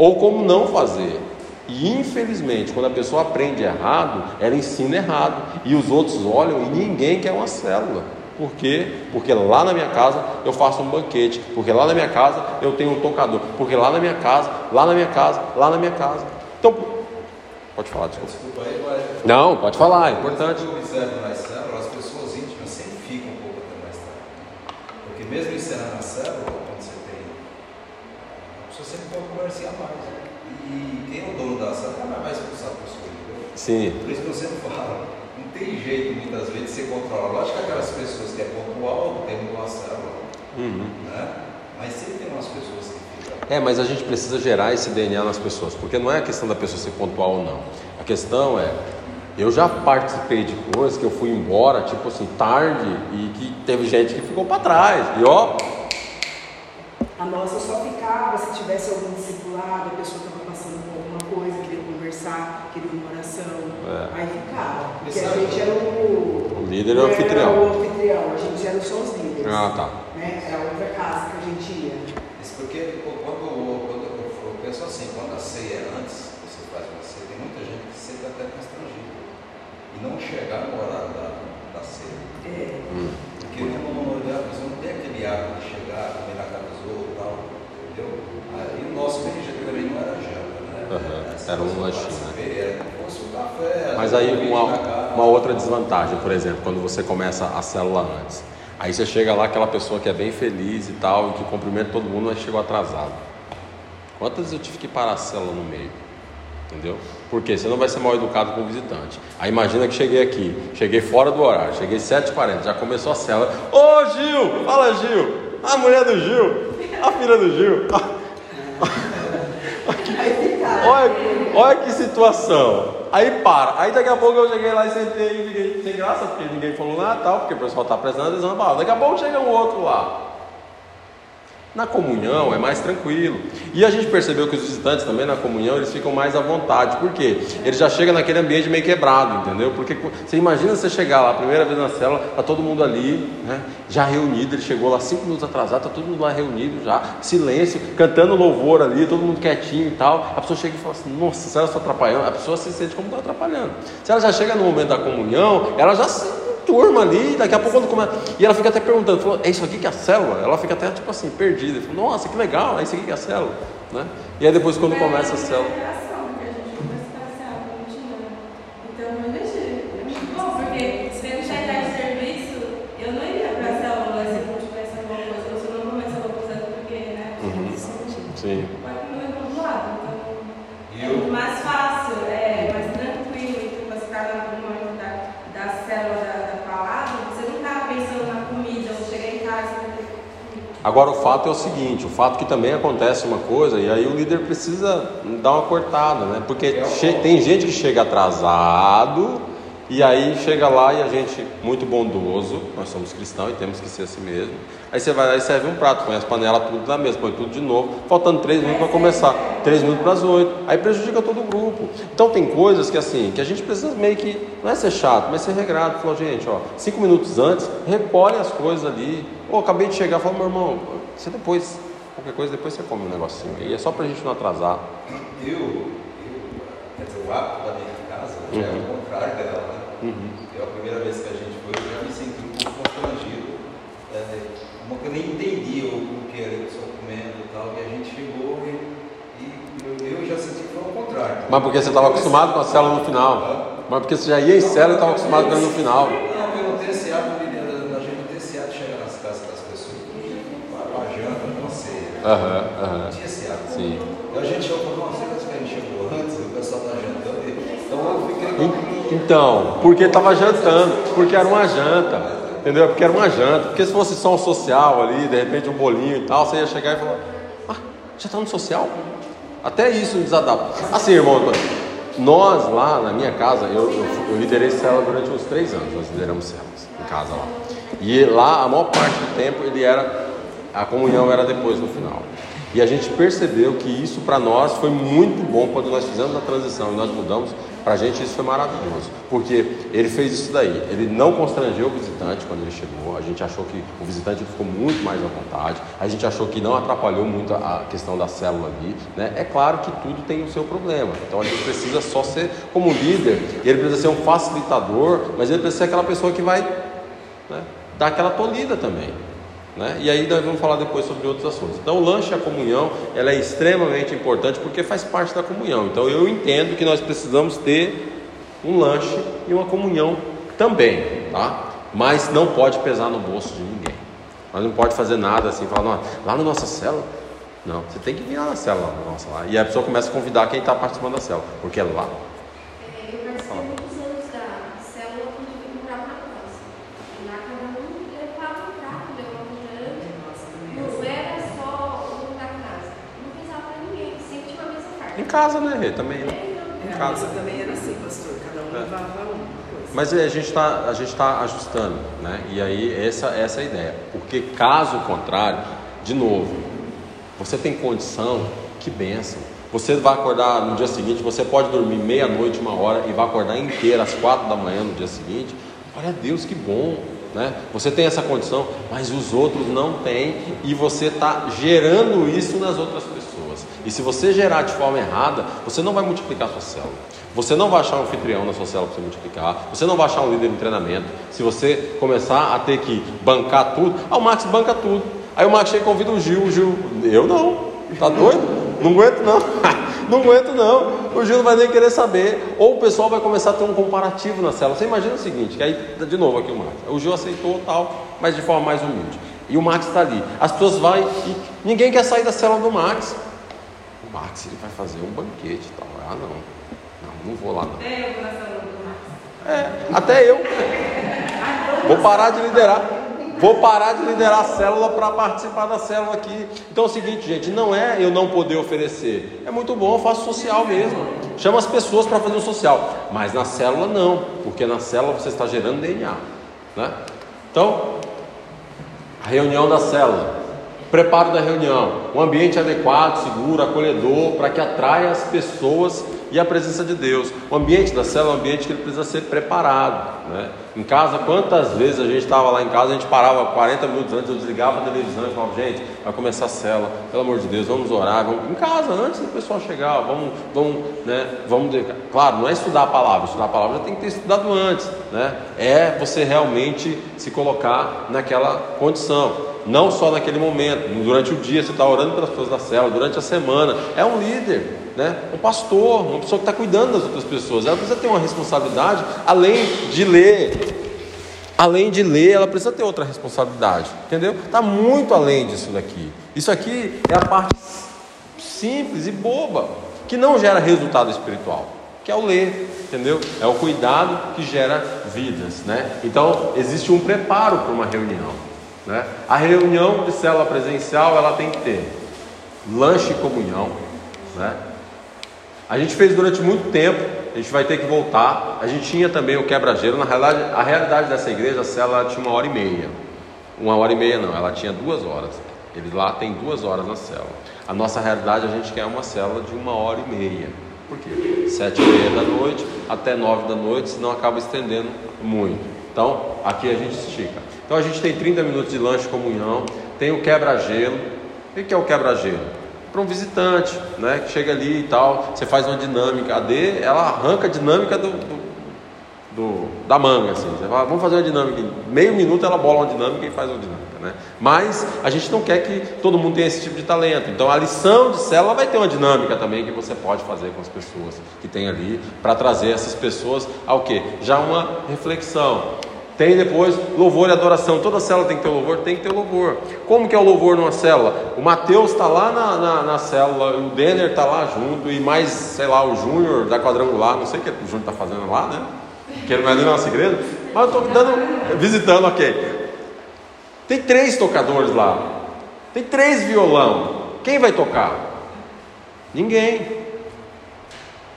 Ou como não fazer. E infelizmente, quando a pessoa aprende errado, ela ensina errado. E os outros olham e ninguém quer uma célula. Por quê? Porque lá na minha casa eu faço um banquete. Porque lá na minha casa eu tenho um tocador. Porque lá na minha casa, lá na minha casa, lá na minha casa. Então, pode falar, desculpa. Desculpa aí, mas. Não, pode falar, é importante. Eu observo na célula, as pessoas íntimas sempre ficam um pouco até mais tarde. Porque mesmo encerrando a célula, quando você tem. A pessoa sempre a mais. E quem é o dono da célula não vai expulsar a pessoa. entendeu? Sim. Por isso que eu sempre falo, não tem jeito muitas vezes de você controlar. Lógico que aquelas pessoas que é pontual, tem uma célula, Uhum. né? Mas sempre tem umas pessoas que ficam. É, mas a gente precisa gerar esse DNA nas pessoas, porque não é a questão da pessoa ser pontual ou não. A questão é, eu já participei de coisas que eu fui embora, tipo assim, tarde, e que teve gente que ficou para trás. E ó, nossa só ficava se tivesse algum discipulado, a pessoa estava passando por alguma coisa, queria conversar, queria uma oração. É. Aí ficava. Porque a Sabe- gente era o. O líder é o anfitrião. Era o anfitrião, a gente era só os líderes. ah tá. Né? Era outra casa que a gente ia. Isso porque pô, quando, quando eu, eu penso assim, quando a ceia é antes, você faz uma ceia, tem muita gente que senta até constrangido. E não chegar no horário da, da ceia. É. Hum. Porque no momento a pessoa não tem aquele hábito de chegar, comer na casa dos outros e tal, entendeu? Aí o nosso BNG também não era Essa era um lanchinho, né? Mas aí um uma, uma outra desvantagem, por exemplo, quando você começa a célula antes. Aí você chega lá, aquela pessoa que é bem feliz e tal, e que cumprimenta todo mundo, mas chegou atrasado. Quantas vezes eu tive que parar a célula no meio? Entendeu? Porque você não vai ser mal educado com o visitante. Aí imagina que cheguei aqui, cheguei fora do horário, cheguei 7h40, já começou a célula. Ô Gil! Fala Gil! A mulher do Gil! A filha do Gil! Olha, que situação. Aí para. Aí daqui a pouco eu cheguei lá e sentei e fiquei sem graça, porque ninguém falou nada tal, porque o pessoal está prestando atenção na palavra. Daqui a pouco chega um outro lá. Na comunhão é mais tranquilo. E a gente percebeu que os visitantes também na comunhão eles ficam mais à vontade. Por quê? Eles já chegam naquele ambiente meio quebrado, entendeu? Porque você imagina você chegar lá, primeira vez na célula, tá todo mundo ali, né? Já reunido, ele chegou lá cinco minutos atrasado, tá todo mundo lá reunido já, silêncio, cantando louvor ali, todo mundo quietinho e tal. A pessoa chega e fala assim, nossa, se ela está atrapalhando, a pessoa se sente como está atrapalhando. Se ela já chega no momento da comunhão, ela já se turma ali, daqui a pouco quando começa. E ela fica até perguntando, falou, é isso aqui que é a célula? Ela fica até tipo assim, perdida. Falou, nossa, que legal, é isso aqui que é a célula. Né? E aí depois quando começa a célula. Então, eu não deixei. É muito bom, porque se eu chegar de serviço, eu não iria para a célula se não tivesse alguma coisa, ou se eu não começar alguma coisa, porque, né? Uhum. Sim. Pode comer do outro lado. E Então, é eu- muito mais fácil, é mais tranquilo, tipo, você ficar no momento da, da célula da, da palavra, você não tá pensando na comida, ou chegar em casa, você vai ter que Agora o fato é o seguinte, o fato que também acontece uma coisa, e aí o líder precisa dar uma cortada, né? Porque che- tem gente que chega atrasado e aí chega lá e a gente, muito bondoso, nós somos cristãos e temos que ser assim mesmo. Aí você vai lá e serve um prato, põe as panelas tudo na mesa, põe tudo de novo, faltando três minutos para começar, três minutos para as oito, aí prejudica todo o grupo. Então tem coisas que assim, que a gente precisa meio que, não é ser chato, mas ser regrado. Falou, gente, ó, cinco minutos antes, recolhe as coisas ali. Ô, acabei de chegar, fala, meu irmão, você depois, qualquer coisa, depois você come um negocinho aí, é só pra gente não atrasar. Eu, eu, quer dizer, o hábito da minha casa já é Uhum. o contrário dela, né? Uhum. Eu, a primeira vez que a gente foi, eu já me senti um pouco constrangido. É, uma que eu nem entendia o que era só comendo e tal, e a gente chegou e, e eu, já senti que foi o contrário. Mas porque você estava acostumado com a célula no final. Mas porque você já ia em célula e estava acostumado com ela no final. Não, eu não tenho esse hábito, de- a gente não tem esse hábito de chegar nas casas das pessoas para a janta, não sei. Aham, aham. Não tinha esse hábito. Sim. E a gente chegou, nossa, que a gente chegou antes, o pessoal está jantando. Então eu fiquei En- Então, porque estava jantando, porque era uma janta, entendeu? Porque era uma janta. Porque se fosse só um social ali, de repente um bolinho e tal, você ia chegar e falar: Ah, já está no social? Até isso desadapta. Assim, irmão, nós lá na minha casa, eu, eu, eu liderei célula durante uns três anos, nós lideramos células em casa lá. E lá, a maior parte do tempo, ele era, a comunhão era depois no final. E a gente percebeu que isso para nós foi muito bom quando nós fizemos a transição e nós mudamos. Para a gente isso foi maravilhoso, porque ele fez isso daí. Ele não constrangeu o visitante quando ele chegou. A gente achou que o visitante ficou muito mais à vontade. A gente achou que não atrapalhou muito a questão da célula ali. Né? É claro que tudo tem o seu problema. Então a gente precisa só ser como líder. Ele precisa ser um facilitador, mas ele precisa ser aquela pessoa que vai né, dar aquela tolhida também. Né? E aí nós vamos falar depois sobre outros assuntos. Então o lanche e a comunhão ela é extremamente importante porque faz parte da comunhão. Então eu entendo que nós precisamos ter um lanche e uma comunhão também, tá? Mas não pode pesar no bolso de ninguém. Nós não pode fazer nada assim, falar, lá na nossa célula. Não, você tem que vir lá na célula nossa lá. E a pessoa começa a convidar quem está participando da célula, porque é lá. É, eu participei muitos anos da célula quando eu morava na França. E lá cada um levava um prato, levava um jante. Não era só o dono da casa. Não pesava pra ninguém. Sempre tinha uma mesa farta. Em casa, né, Rê? Também. É, É, casa. também era assim, pastor. Cada um É. levava uma coisa. Mas a gente está a gente tá ajustando, né? E aí essa essa é a ideia. Porque caso contrário, de novo, você tem condição, que benção. Você vai acordar no dia seguinte, você pode dormir meia-noite, uma hora e vai acordar inteira às quatro da manhã no dia seguinte. Olha Deus, que bom, né? Você tem essa condição, mas os outros não têm e você está gerando isso nas outras pessoas. E se você gerar de forma errada, você não vai multiplicar a sua célula. Você não vai achar um anfitrião na sua célula para você multiplicar. Você não vai achar um líder em treinamento. Se você começar a ter que bancar tudo, ah, o Max banca tudo. Aí o Max chega e convida o Gil, o Gil, eu não, tá doido? Não aguento não, não aguento não. O Gil não vai nem querer saber. Ou o pessoal vai começar a ter um comparativo na célula. Você imagina o seguinte, que aí, de novo aqui o Max, o Gil aceitou tal, mas de forma mais humilde. E o Max está ali. As pessoas vão e ninguém quer sair da célula do Max. O Max ele vai fazer um banquete e tal. Ah não, não, não vou lá não. É, até eu. Vou parar de liderar. Vou parar de liderar a célula para participar da célula aqui. Então é o seguinte, gente, não é eu não poder oferecer. É muito bom, eu faço social mesmo. Chama as pessoas para fazer o social. Mas na célula não, porque na célula você está gerando DNA. Né? Então, a reunião da célula. Preparo da reunião. Um ambiente adequado, seguro, acolhedor, para que atraia as pessoas e a presença de Deus. O ambiente da célula é um ambiente que ele precisa ser preparado. Né? Em casa, quantas vezes a gente estava lá em casa, a gente parava 40 minutos antes, eu desligava a televisão e falava, gente, vai começar a célula, pelo amor de Deus, vamos orar, vamos em casa, antes do pessoal chegar, vamos, vamos, né, vamos, claro, não é estudar a palavra, estudar a palavra já tem que ter estudado antes, né? É você realmente se colocar naquela condição. Não só naquele momento, durante o dia você está orando pelas pessoas da célula, durante a semana, é um líder, né? um pastor, uma pessoa que está cuidando das outras pessoas. Ela precisa ter uma responsabilidade, além de ler, além de ler, ela precisa ter outra responsabilidade, entendeu? Está muito além disso daqui. Isso aqui é a parte simples e boba, que não gera resultado espiritual, que é o ler, entendeu? É o cuidado que gera vidas, né? Então existe um preparo para uma reunião. Né? A reunião de célula presencial ela tem que ter lanche e comunhão. Né? A gente fez durante muito tempo, a gente vai ter que voltar. A gente tinha também o quebra-gelo. Na realidade, a realidade dessa igreja, a célula tinha uma hora e meia. Uma hora e meia não, ela tinha duas horas. Ele lá tem duas horas na célula. A nossa realidade, a gente quer uma célula de uma hora e meia. Por quê? Sete e meia da noite até nove da noite, senão acaba estendendo muito. Então, aqui a gente estica. Então a gente tem 30 minutos de lanche comunhão, tem o quebra-gelo. O que é o quebra-gelo? Para um visitante, né, que chega ali e tal, você faz uma dinâmica. A D, ela arranca a dinâmica do, do, do, da manga, assim. Você fala, vamos fazer uma dinâmica. Em meio minuto ela bola uma dinâmica e faz uma dinâmica, né? Mas a gente não quer que todo mundo tenha esse tipo de talento. Então a lição de célula vai ter uma dinâmica também que você pode fazer com as pessoas que tem ali para trazer essas pessoas ao que? Já uma reflexão. Tem depois louvor e adoração. Toda célula tem que ter louvor? Tem que ter louvor. Como que é o louvor numa célula? O Mateus está lá na, na, na, célula, o Denner está lá junto, e mais, sei lá, o Júnior da quadrangular, não sei o que o Júnior está fazendo lá, né? Que ele não é nem nossa igreja, mas eu estou visitando, ok. Tem três tocadores lá, tem três violão. Quem vai tocar? Ninguém.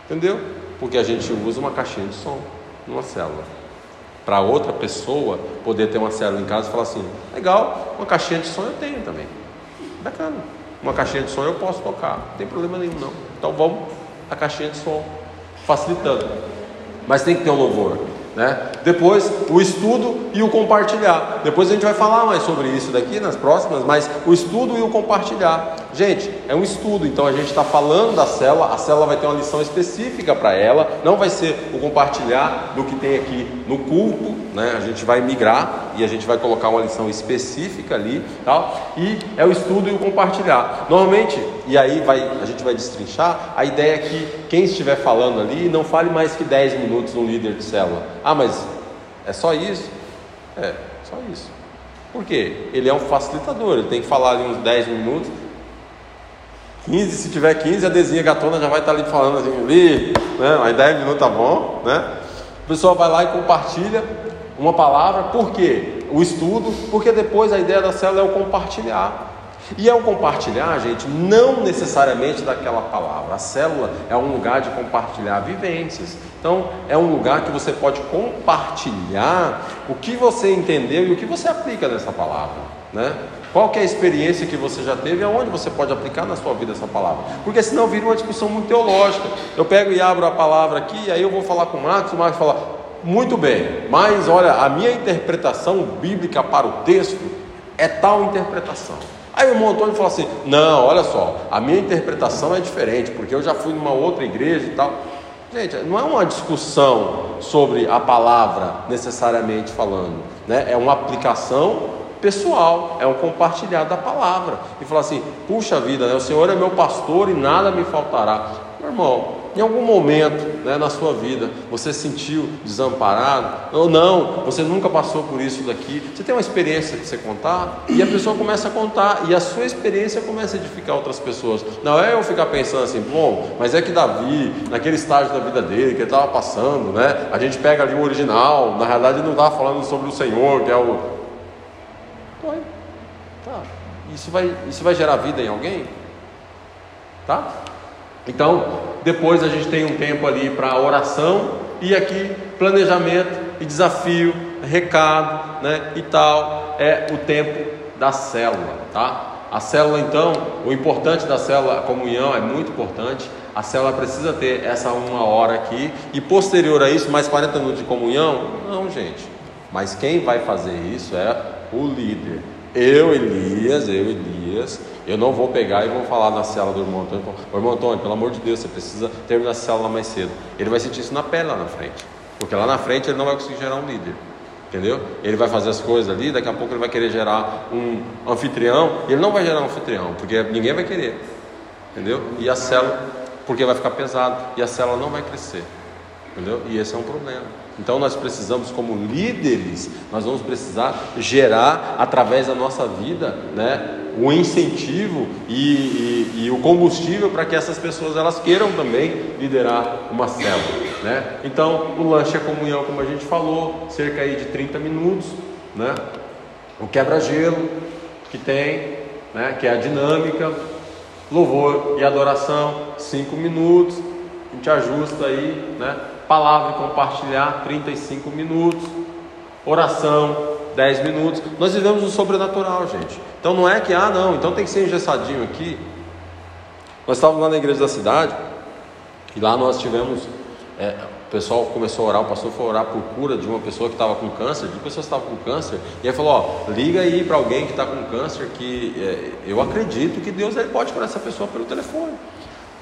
Entendeu? Porque a gente usa uma caixinha de som numa célula para outra pessoa poder ter uma célula em casa e falar assim: legal, uma caixinha de som eu tenho também. Bacana. uma caixinha de som eu posso tocar, não tem problema nenhum não. Então vamos a caixinha de som, facilitando. Mas tem que ter um louvor. Né? Depois o estudo e o compartilhar. Depois a gente vai falar mais sobre isso daqui nas próximas, mas o estudo e o compartilhar. Gente, é um estudo, então a gente está falando da célula, a célula vai ter uma lição específica para ela, não vai ser o compartilhar do que tem aqui no culto, né? A gente vai migrar e a gente vai colocar uma lição específica ali, tal, e é o estudo e o compartilhar. Normalmente, e aí vai, a gente vai destrinchar, a ideia é que quem estiver falando ali não fale mais que 10 minutos no líder de célula. Ah, mas é só isso? É, só isso. Por quê? Ele é um facilitador, ele tem que falar ali uns 10 minutos 15, se tiver 15, a Dezinha gatona já vai estar ali falando assim, ali, né? Mas 10 minutos tá bom, né? A pessoa vai lá e compartilha uma palavra, por quê? O estudo, porque depois a ideia da célula é o compartilhar. E é o compartilhar, gente, não necessariamente daquela palavra. A célula é um lugar de compartilhar vivências. Então, é um lugar que você pode compartilhar o que você entendeu e o que você aplica nessa palavra, né? Qual é a experiência que você já teve e aonde você pode aplicar na sua vida essa palavra? Porque senão vira uma discussão muito teológica. Eu pego e abro a palavra aqui, e aí eu vou falar com o Marcos, o Marcos fala, muito bem, mas olha, a minha interpretação bíblica para o texto é tal interpretação. Aí o irmão Antônio fala assim: não, olha só, a minha interpretação é diferente, porque eu já fui numa outra igreja e tal. Gente, não é uma discussão sobre a palavra necessariamente falando, né? é uma aplicação pessoal, é um compartilhar da palavra. E falar assim: puxa vida, né, o Senhor é meu pastor e nada me faltará. Meu irmão, em algum momento né, na sua vida você se sentiu desamparado ou não, você nunca passou por isso daqui. Você tem uma experiência que você contar e a pessoa começa a contar e a sua experiência começa a edificar outras pessoas. Não é eu ficar pensando assim, bom, mas é que Davi, naquele estágio da vida dele que ele estava passando, né? A gente pega ali o original, na realidade ele não estava falando sobre o Senhor, que é o. Tá. Isso vai, isso vai gerar vida em alguém? Tá? Então, depois a gente tem um tempo ali para oração e aqui planejamento e desafio, recado, né, e tal, é o tempo da célula, tá? A célula então, o importante da célula, a comunhão é muito importante. A célula precisa ter essa uma hora aqui e posterior a isso, mais 40 minutos de comunhão? Não, gente. Mas quem vai fazer isso é o líder. Eu, Elias, eu, Elias, eu não vou pegar e vou falar na cela do irmão Antônio. Ô, irmão Antônio, pelo amor de Deus, você precisa terminar a célula mais cedo. Ele vai sentir isso na pele lá na frente. Porque lá na frente ele não vai conseguir gerar um líder. Entendeu? Ele vai fazer as coisas ali, daqui a pouco ele vai querer gerar um anfitrião, ele não vai gerar um anfitrião, porque ninguém vai querer. Entendeu? E a célula, porque vai ficar pesado, e a célula não vai crescer. Entendeu? E esse é um problema. Então nós precisamos, como líderes, nós vamos precisar gerar através da nossa vida, né, o incentivo e, e, e o combustível para que essas pessoas elas queiram também liderar uma célula, né? Então o lanche é comunhão, como a gente falou, cerca aí de 30 minutos, né? O quebra-gelo que tem, né, que é a dinâmica, louvor e adoração, 5 minutos, a gente ajusta aí, né? Palavra e compartilhar 35 minutos, oração 10 minutos. Nós vivemos no sobrenatural, gente. Então não é que, ah, não, então tem que ser engessadinho aqui. Nós estávamos lá na igreja da cidade e lá nós tivemos. É, o pessoal começou a orar, o pastor foi orar por cura de uma pessoa que estava com câncer, de pessoas que estavam com câncer, e aí falou: ó, liga aí para alguém que está com câncer, que é, eu acredito que Deus ele pode curar essa pessoa pelo telefone.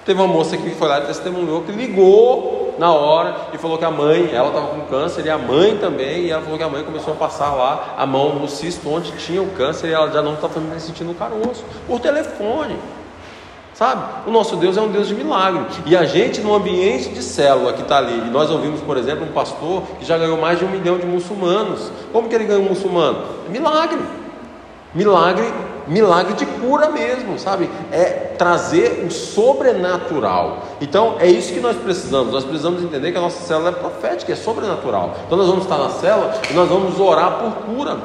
Teve uma moça que foi lá e testemunhou que ligou na hora e falou que a mãe, ela estava com câncer e a mãe também, e ela falou que a mãe começou a passar lá a mão no cisto onde tinha o câncer e ela já não estava sentindo o caroço, por telefone. Sabe? O nosso Deus é um Deus de milagre. E a gente, no ambiente de célula que está ali, e nós ouvimos, por exemplo, um pastor que já ganhou mais de um milhão de muçulmanos. Como que ele ganhou um muçulmano? Milagre. Milagre milagre de cura mesmo, sabe? É trazer o sobrenatural. Então é isso que nós precisamos. Nós precisamos entender que a nossa célula é profética, é sobrenatural. Então nós vamos estar na célula e nós vamos orar por cura.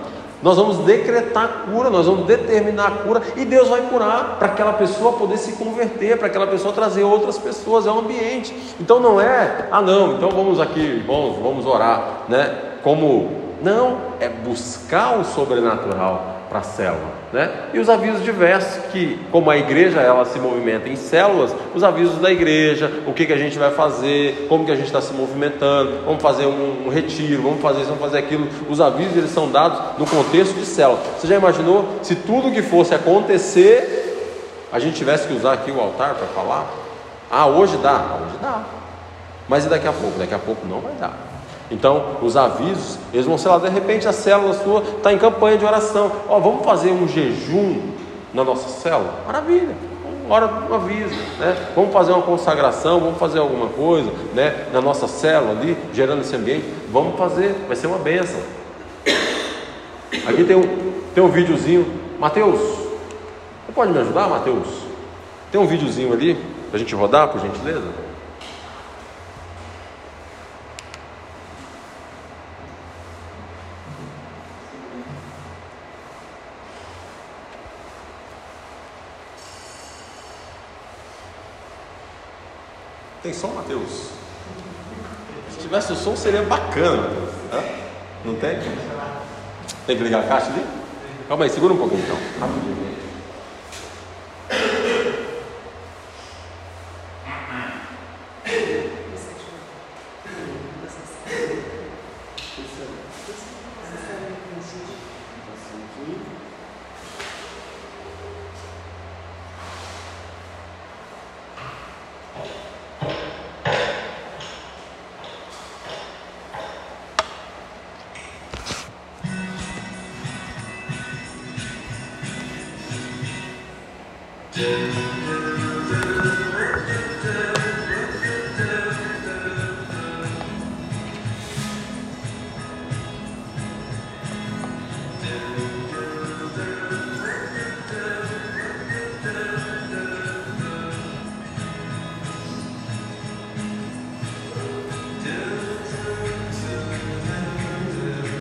Nós vamos decretar cura, nós vamos determinar a cura e Deus vai curar para aquela pessoa poder se converter, para aquela pessoa trazer outras pessoas ao ambiente. Então não é, ah não, então vamos aqui, irmãos, vamos orar, né? Como não é buscar o sobrenatural para a célula, né? E os avisos diversos que, como a igreja ela se movimenta em células, os avisos da igreja, o que, que a gente vai fazer, como que a gente está se movimentando, vamos fazer um, um, retiro, vamos fazer isso, vamos fazer aquilo. Os avisos eles são dados no contexto de célula. Você já imaginou se tudo que fosse acontecer a gente tivesse que usar aqui o altar para falar? Ah, hoje dá, hoje dá. Mas e daqui a pouco? Daqui a pouco não vai dar. Então, os avisos, eles vão ser lá, de repente a célula sua está em campanha de oração. Ó, vamos fazer um jejum na nossa célula? Maravilha. Hora um aviso, né? Vamos fazer uma consagração, vamos fazer alguma coisa, né? Na nossa célula ali, gerando esse ambiente, vamos fazer, vai ser uma benção. Aqui tem um, tem um videozinho, Mateus, você pode me ajudar, Mateus? Tem um videozinho ali para a gente rodar, por gentileza? Matheus? Se tivesse o som seria bacana, Matheus. Não tem? Tem que ligar a caixa ali? Calma aí, segura um pouquinho então. Rapidinho.